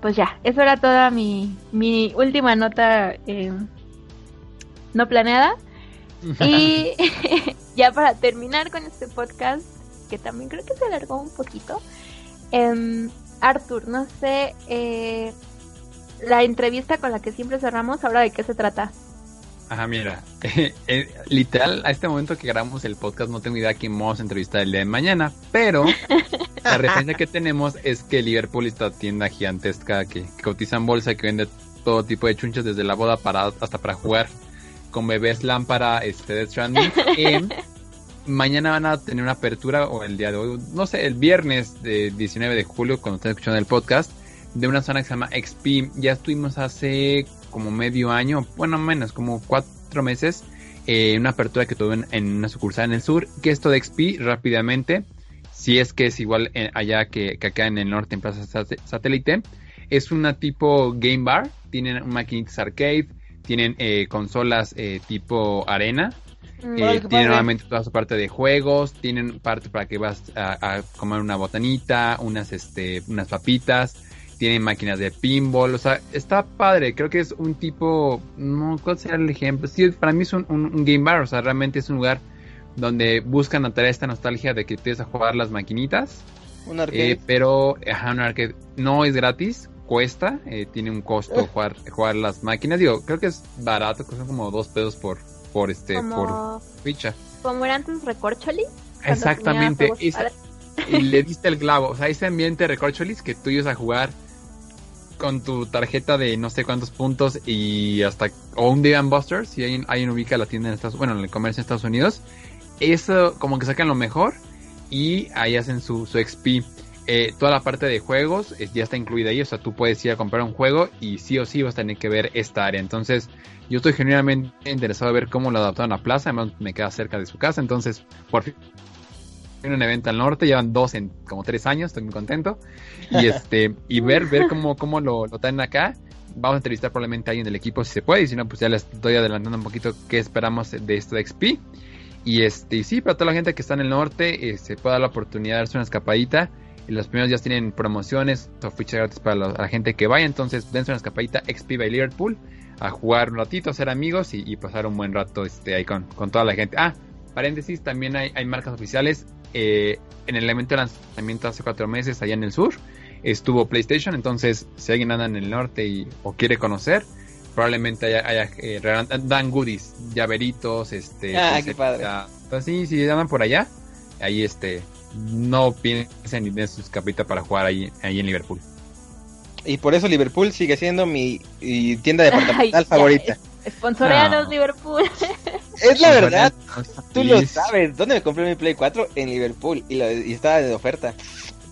pues ya, eso era toda mi, mi última nota eh, no planeada. Y ya para terminar con este podcast, que también creo que se alargó un poquito, eh, Arthur, no sé, eh, la entrevista con la que siempre cerramos, ahora de qué se trata. Ajá, mira, eh, literal, a este momento que grabamos el podcast no tengo idea quién vamos a entrevistar el día de mañana, pero la referencia que tenemos es que Liverpool, esta tienda gigantesca que, que cotiza en bolsa que vende todo tipo de chunches desde la boda para, hasta para jugar con bebés lámpara este, de Stranding. mañana van a tener una apertura, o el día de hoy, no sé, el viernes de 19 de julio, cuando estén escuchando el podcast, de una zona que se llama XP. Ya estuvimos hace como medio año, bueno, menos, como cuatro meses, eh, una apertura que tuve en, una sucursal en el sur. Que esto de XP, rápidamente, si es que es igual allá que, que, acá en el norte, en Plaza Satélite, es una tipo game bar. Tienen maquinitas arcade, tienen eh, consolas eh, tipo arena. Mm. Eh, tienen nuevamente toda su parte de juegos, tienen parte para que vas a, comer una botanita, unas este, unas papitas, tienen máquinas de pinball, o sea, está padre, creo que es un tipo, no, ¿cuál sería el ejemplo? Sí, para mí es un, game bar, o sea, realmente es un lugar donde buscan atraer esta nostalgia de que empiezas a jugar las maquinitas. Un arcade. pero, ajá, un arcade no es gratis, cuesta, eh, tiene un costo jugar, jugar las máquinas. Digo, creo que es barato, cuesta como dos pesos por, por este, por ficha. Como era antes Recorcholis. Exactamente, y le diste el clavo, o sea, ese ambiente Recorcholis que tú ibas a jugar con tu tarjeta de no sé cuántos puntos y hasta o un Dave Busters si alguien, alguien ubica la tienda en Estados bueno en el comercio en Estados Unidos eso como que sacan lo mejor y ahí hacen su, su XP eh, toda la parte de juegos ya está incluida ahí, o sea, tú puedes ir a comprar un juego y sí o sí vas a tener que ver esta área. Entonces, yo estoy genuinamente interesado en ver cómo lo adaptaron a Plaza, además me queda cerca de su casa, entonces, por fin un evento al norte, llevan dos en como tres años, estoy muy contento. Y este, y ver, ver cómo, cómo lo, lo traen acá, vamos a entrevistar probablemente a alguien del equipo si se puede, y si no, pues ya les estoy adelantando un poquito qué esperamos de esto de XP. Y este, sí, para toda la gente que está en el norte, eh, se puede dar la oportunidad de darse una escapadita. Y los primeros días tienen promociones o fichas gratis para la, gente que vaya. Entonces, dense una escapadita XP by Liverpool a jugar un ratito, a ser amigos y, pasar un buen rato este, ahí con, toda la gente. Ah, paréntesis, también hay, hay marcas oficiales. Eh, en el evento de lanzamiento hace cuatro meses allá en el sur estuvo PlayStation. Entonces, si alguien anda en el norte y, o quiere conocer, probablemente haya, eh, dan goodies, llaveritos, este. Ah, qué padre. Pues sí, si andan por allá, ahí este, no piensen ni den sus capitas para jugar ahí, ahí en Liverpool. Y por eso Liverpool sigue siendo mi, tienda departamental favorita. Esponsoreanos Liverpool. Es la verdad. Tú lo sabes. ¿Dónde me compré mi Play 4? En Liverpool. Y, y estaba de oferta.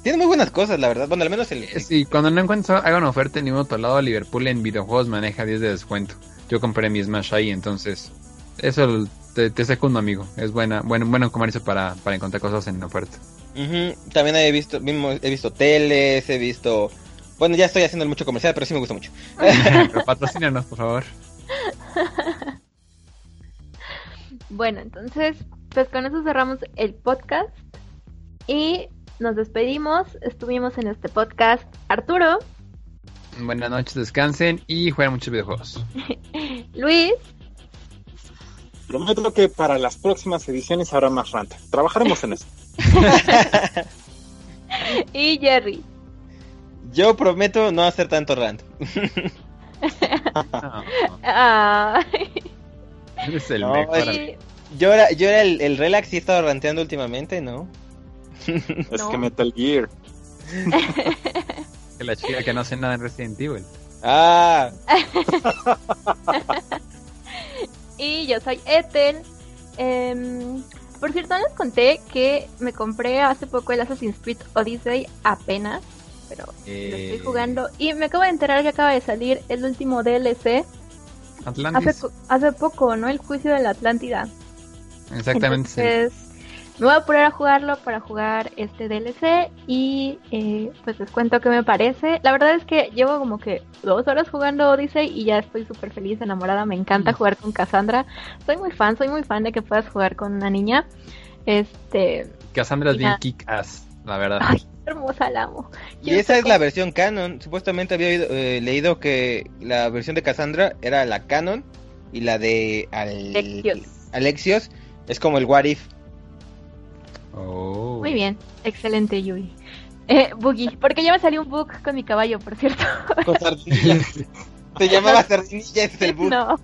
Tiene muy buenas cosas, la verdad. Bueno, al menos el. Sí, cuando no encuentro haga una oferta en ningún otro lado, Liverpool en videojuegos maneja 10 de descuento. Yo compré mi Smash ahí, entonces. Eso te, te secundo, amigo. Es buena, bueno, bueno comercio para, para encontrar cosas en oferta. También he visto, he visto teles, he visto. Bueno, ya estoy haciendo mucho comercial, pero sí me gusta mucho. pero patrocínanos, por favor. bueno, entonces, pues con eso cerramos el podcast. Y nos despedimos. Estuvimos en este podcast Arturo. Buenas noches, descansen y jueguen muchos videojuegos. Luis. Prometo que para las próximas ediciones habrá más rant. Trabajaremos en eso. y Jerry. Yo prometo no hacer tanto rant. Yo era, yo era el, el relax y he estado ranteando últimamente, ¿no? es que Metal Gear. que la chica que no hace nada en Resident Evil. Ah. Y yo soy Ethel. Em, por cierto, les conté que me compré hace poco el Assassin's Creed Odyssey apenas, pero lo estoy eh. jugando y me acabo de enterar que acaba de salir el último DLC. Atlantis. Hace, poco, ¿no? El juicio de la Atlántida. Exactamente me voy a poner a jugarlo para jugar este DLC y eh, pues les cuento qué me parece. La verdad es que llevo como que dos horas jugando Odyssey y ya estoy súper feliz, enamorada. Me encanta mm. jugar con Cassandra. Soy muy fan, soy muy fan de que puedas jugar con una niña. Este. Cassandra es bien kick-ass, la verdad. Ay, hermosa, la amo. Y esa es la versión canon. Supuestamente había eh, leído que la versión de Cassandra era la canon y la de Alexios es como el What If. Oh. Muy bien, excelente Yui. Eh, Boogie, porque ya me salió un bug con mi caballo, por cierto. Con Se llamaba sardinilla, es el bug. No.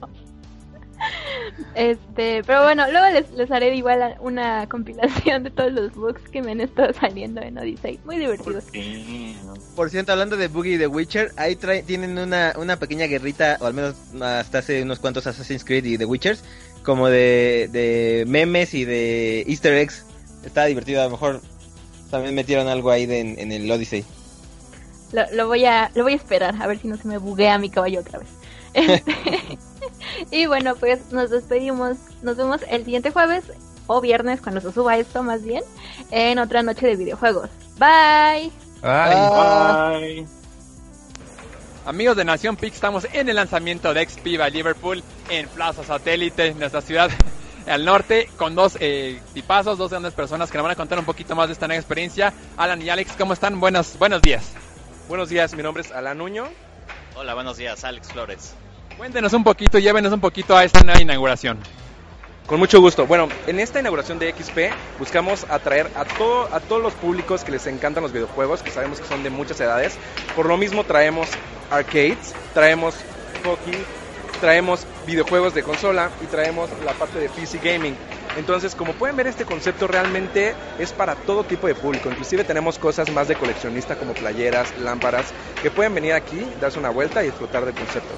Este, pero bueno, luego les, les haré igual una compilación de todos los bugs que me han estado saliendo en Odyssey. Muy divertidos. Por cierto, hablando de Boogie y The Witcher, ahí tienen una, una pequeña guerrita, o al menos hasta hace unos cuantos Assassin's Creed y The Witchers, como de, de memes y de easter eggs está divertido. A lo mejor también metieron algo ahí en, el Odyssey. Lo, voy a, lo voy a esperar, a ver si no se me buguea mi caballo otra vez. Este, y bueno, pues nos despedimos. Nos vemos el siguiente jueves o viernes, cuando se suba esto más bien, en otra noche de videojuegos. Bye. Bye. Amigos de Nación Pix, estamos en el lanzamiento de XP by Liverpool en Plaza Satélite, nuestra ciudad al norte con dos eh, tipazos, dos grandes personas que nos van a contar un poquito más de esta nueva experiencia. Alan y Alex, ¿cómo están? Buenos, buenos días. Buenos días, mi nombre es Alan Nuño. Hola, buenos días, Alex Flores. Cuéntenos un poquito, llévenos un poquito a esta nueva inauguración. Con mucho gusto. Bueno, en esta inauguración de XP buscamos atraer a, todo, a todos los públicos que les encantan los videojuegos, que sabemos que son de muchas edades. Por lo mismo traemos arcades, traemos hockey, traemos videojuegos de consola y traemos la parte de PC gaming. Entonces, como pueden ver, este concepto realmente es para todo tipo de público. Inclusive tenemos cosas más de coleccionista como playeras, lámparas, que pueden venir aquí, darse una vuelta y disfrutar del concepto.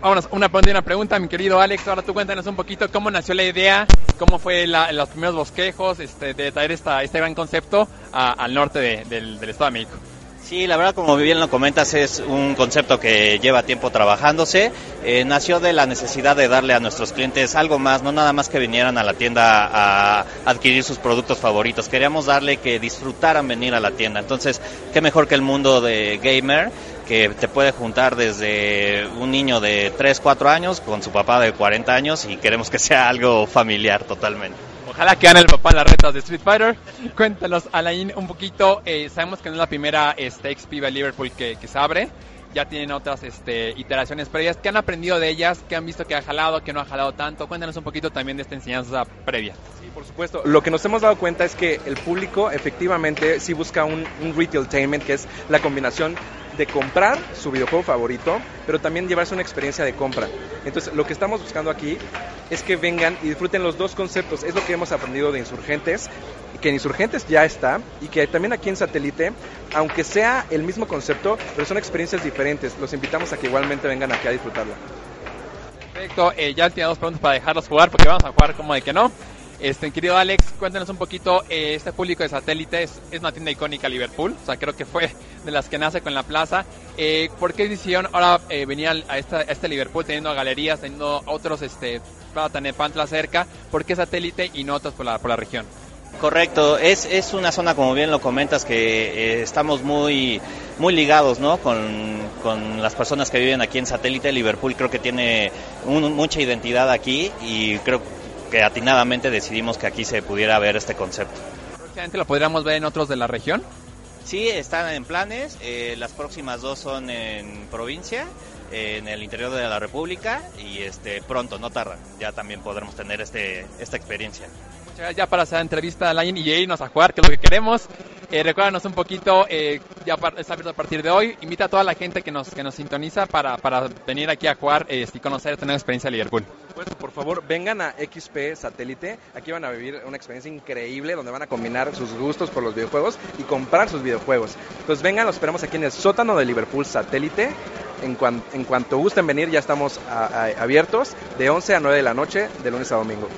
vámonos, una, una pregunta, mi querido Alex. Ahora tú cuéntanos un poquito cómo nació la idea, cómo fue los primeros bosquejos este, de traer esta, este gran concepto al norte del, del Estado de México. Sí, la verdad, como bien lo comentas, es un concepto que lleva tiempo trabajándose. Eh, nació de la necesidad de darle a nuestros clientes algo más, no nada más que vinieran a la tienda a adquirir sus productos favoritos. Queríamos darle que disfrutaran venir a la tienda. Entonces, qué mejor que el mundo de gamer que te puede juntar desde un niño de 3, 4 años con su papá de 40 años y queremos que sea algo familiar totalmente. Ojalá que gane el papá las retas de Street Fighter. Cuéntanos, Alain, un poquito. Eh, sabemos que no es la primera este, XP de Liverpool que, que se abre ya tienen otras este, iteraciones previas. ¿Qué han aprendido de ellas? ¿Qué han visto que ha jalado, que no ha jalado tanto? Cuéntanos un poquito también de esta enseñanza previa. Sí, por supuesto. Lo que nos hemos dado cuenta es que el público efectivamente sí busca un, un retailtainment, que es la combinación de comprar su videojuego favorito, pero también llevarse una experiencia de compra. Entonces, lo que estamos buscando aquí es que vengan y disfruten los dos conceptos. Es lo que hemos aprendido de Insurgentes que en Insurgentes ya está y que también aquí en Satélite, aunque sea el mismo concepto, pero son experiencias diferentes. Los invitamos a que igualmente vengan aquí a disfrutarlo. Perfecto, eh, ya tenemos pronto para dejarlos jugar porque vamos a jugar como de que no. Este, querido Alex, cuéntanos un poquito, eh, este público de satélite es, una tienda icónica Liverpool, o sea, creo que fue de las que nace con la plaza. Eh, ¿Por qué decidieron ahora eh, venir a, esta, este Liverpool teniendo galerías, teniendo otros, este, Pantla cerca? ¿Por qué satélite y no otros por la, por la región? Correcto, es, es una zona, como bien lo comentas, que eh, estamos muy, muy ligados ¿no? con, con, las personas que viven aquí en satélite. Liverpool creo que tiene mucha identidad aquí y creo que atinadamente decidimos que aquí se pudiera ver este concepto. ¿Próximamente lo podríamos ver en otros de la región? Sí, están en planes. Eh, las próximas dos son en provincia, en el interior de la República y este pronto, no tarda. Ya también podremos tener este, esta experiencia ya para la entrevista a Line y irnos a jugar, que es lo que queremos. Eh, recuérdanos un poquito, eh, ya está abierto a partir de hoy. Invita a toda la gente que nos, que nos sintoniza para, para venir aquí a jugar eh, y conocer, tener experiencia de Liverpool. Pues por favor, vengan a XP Satélite. Aquí van a vivir una experiencia increíble donde van a combinar sus gustos por los videojuegos y comprar sus videojuegos. Entonces vengan, los esperamos aquí en el sótano de Liverpool Satélite. En, en cuanto gusten venir, ya estamos abiertos de 11 a 9 de la noche, de lunes a domingo.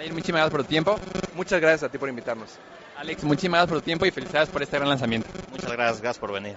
Alex, muchísimas gracias por tu tiempo. Muchas gracias a ti por invitarnos. Alex, muchísimas gracias por tu tiempo y felicidades por este gran lanzamiento. Muchas gracias, gracias por venir.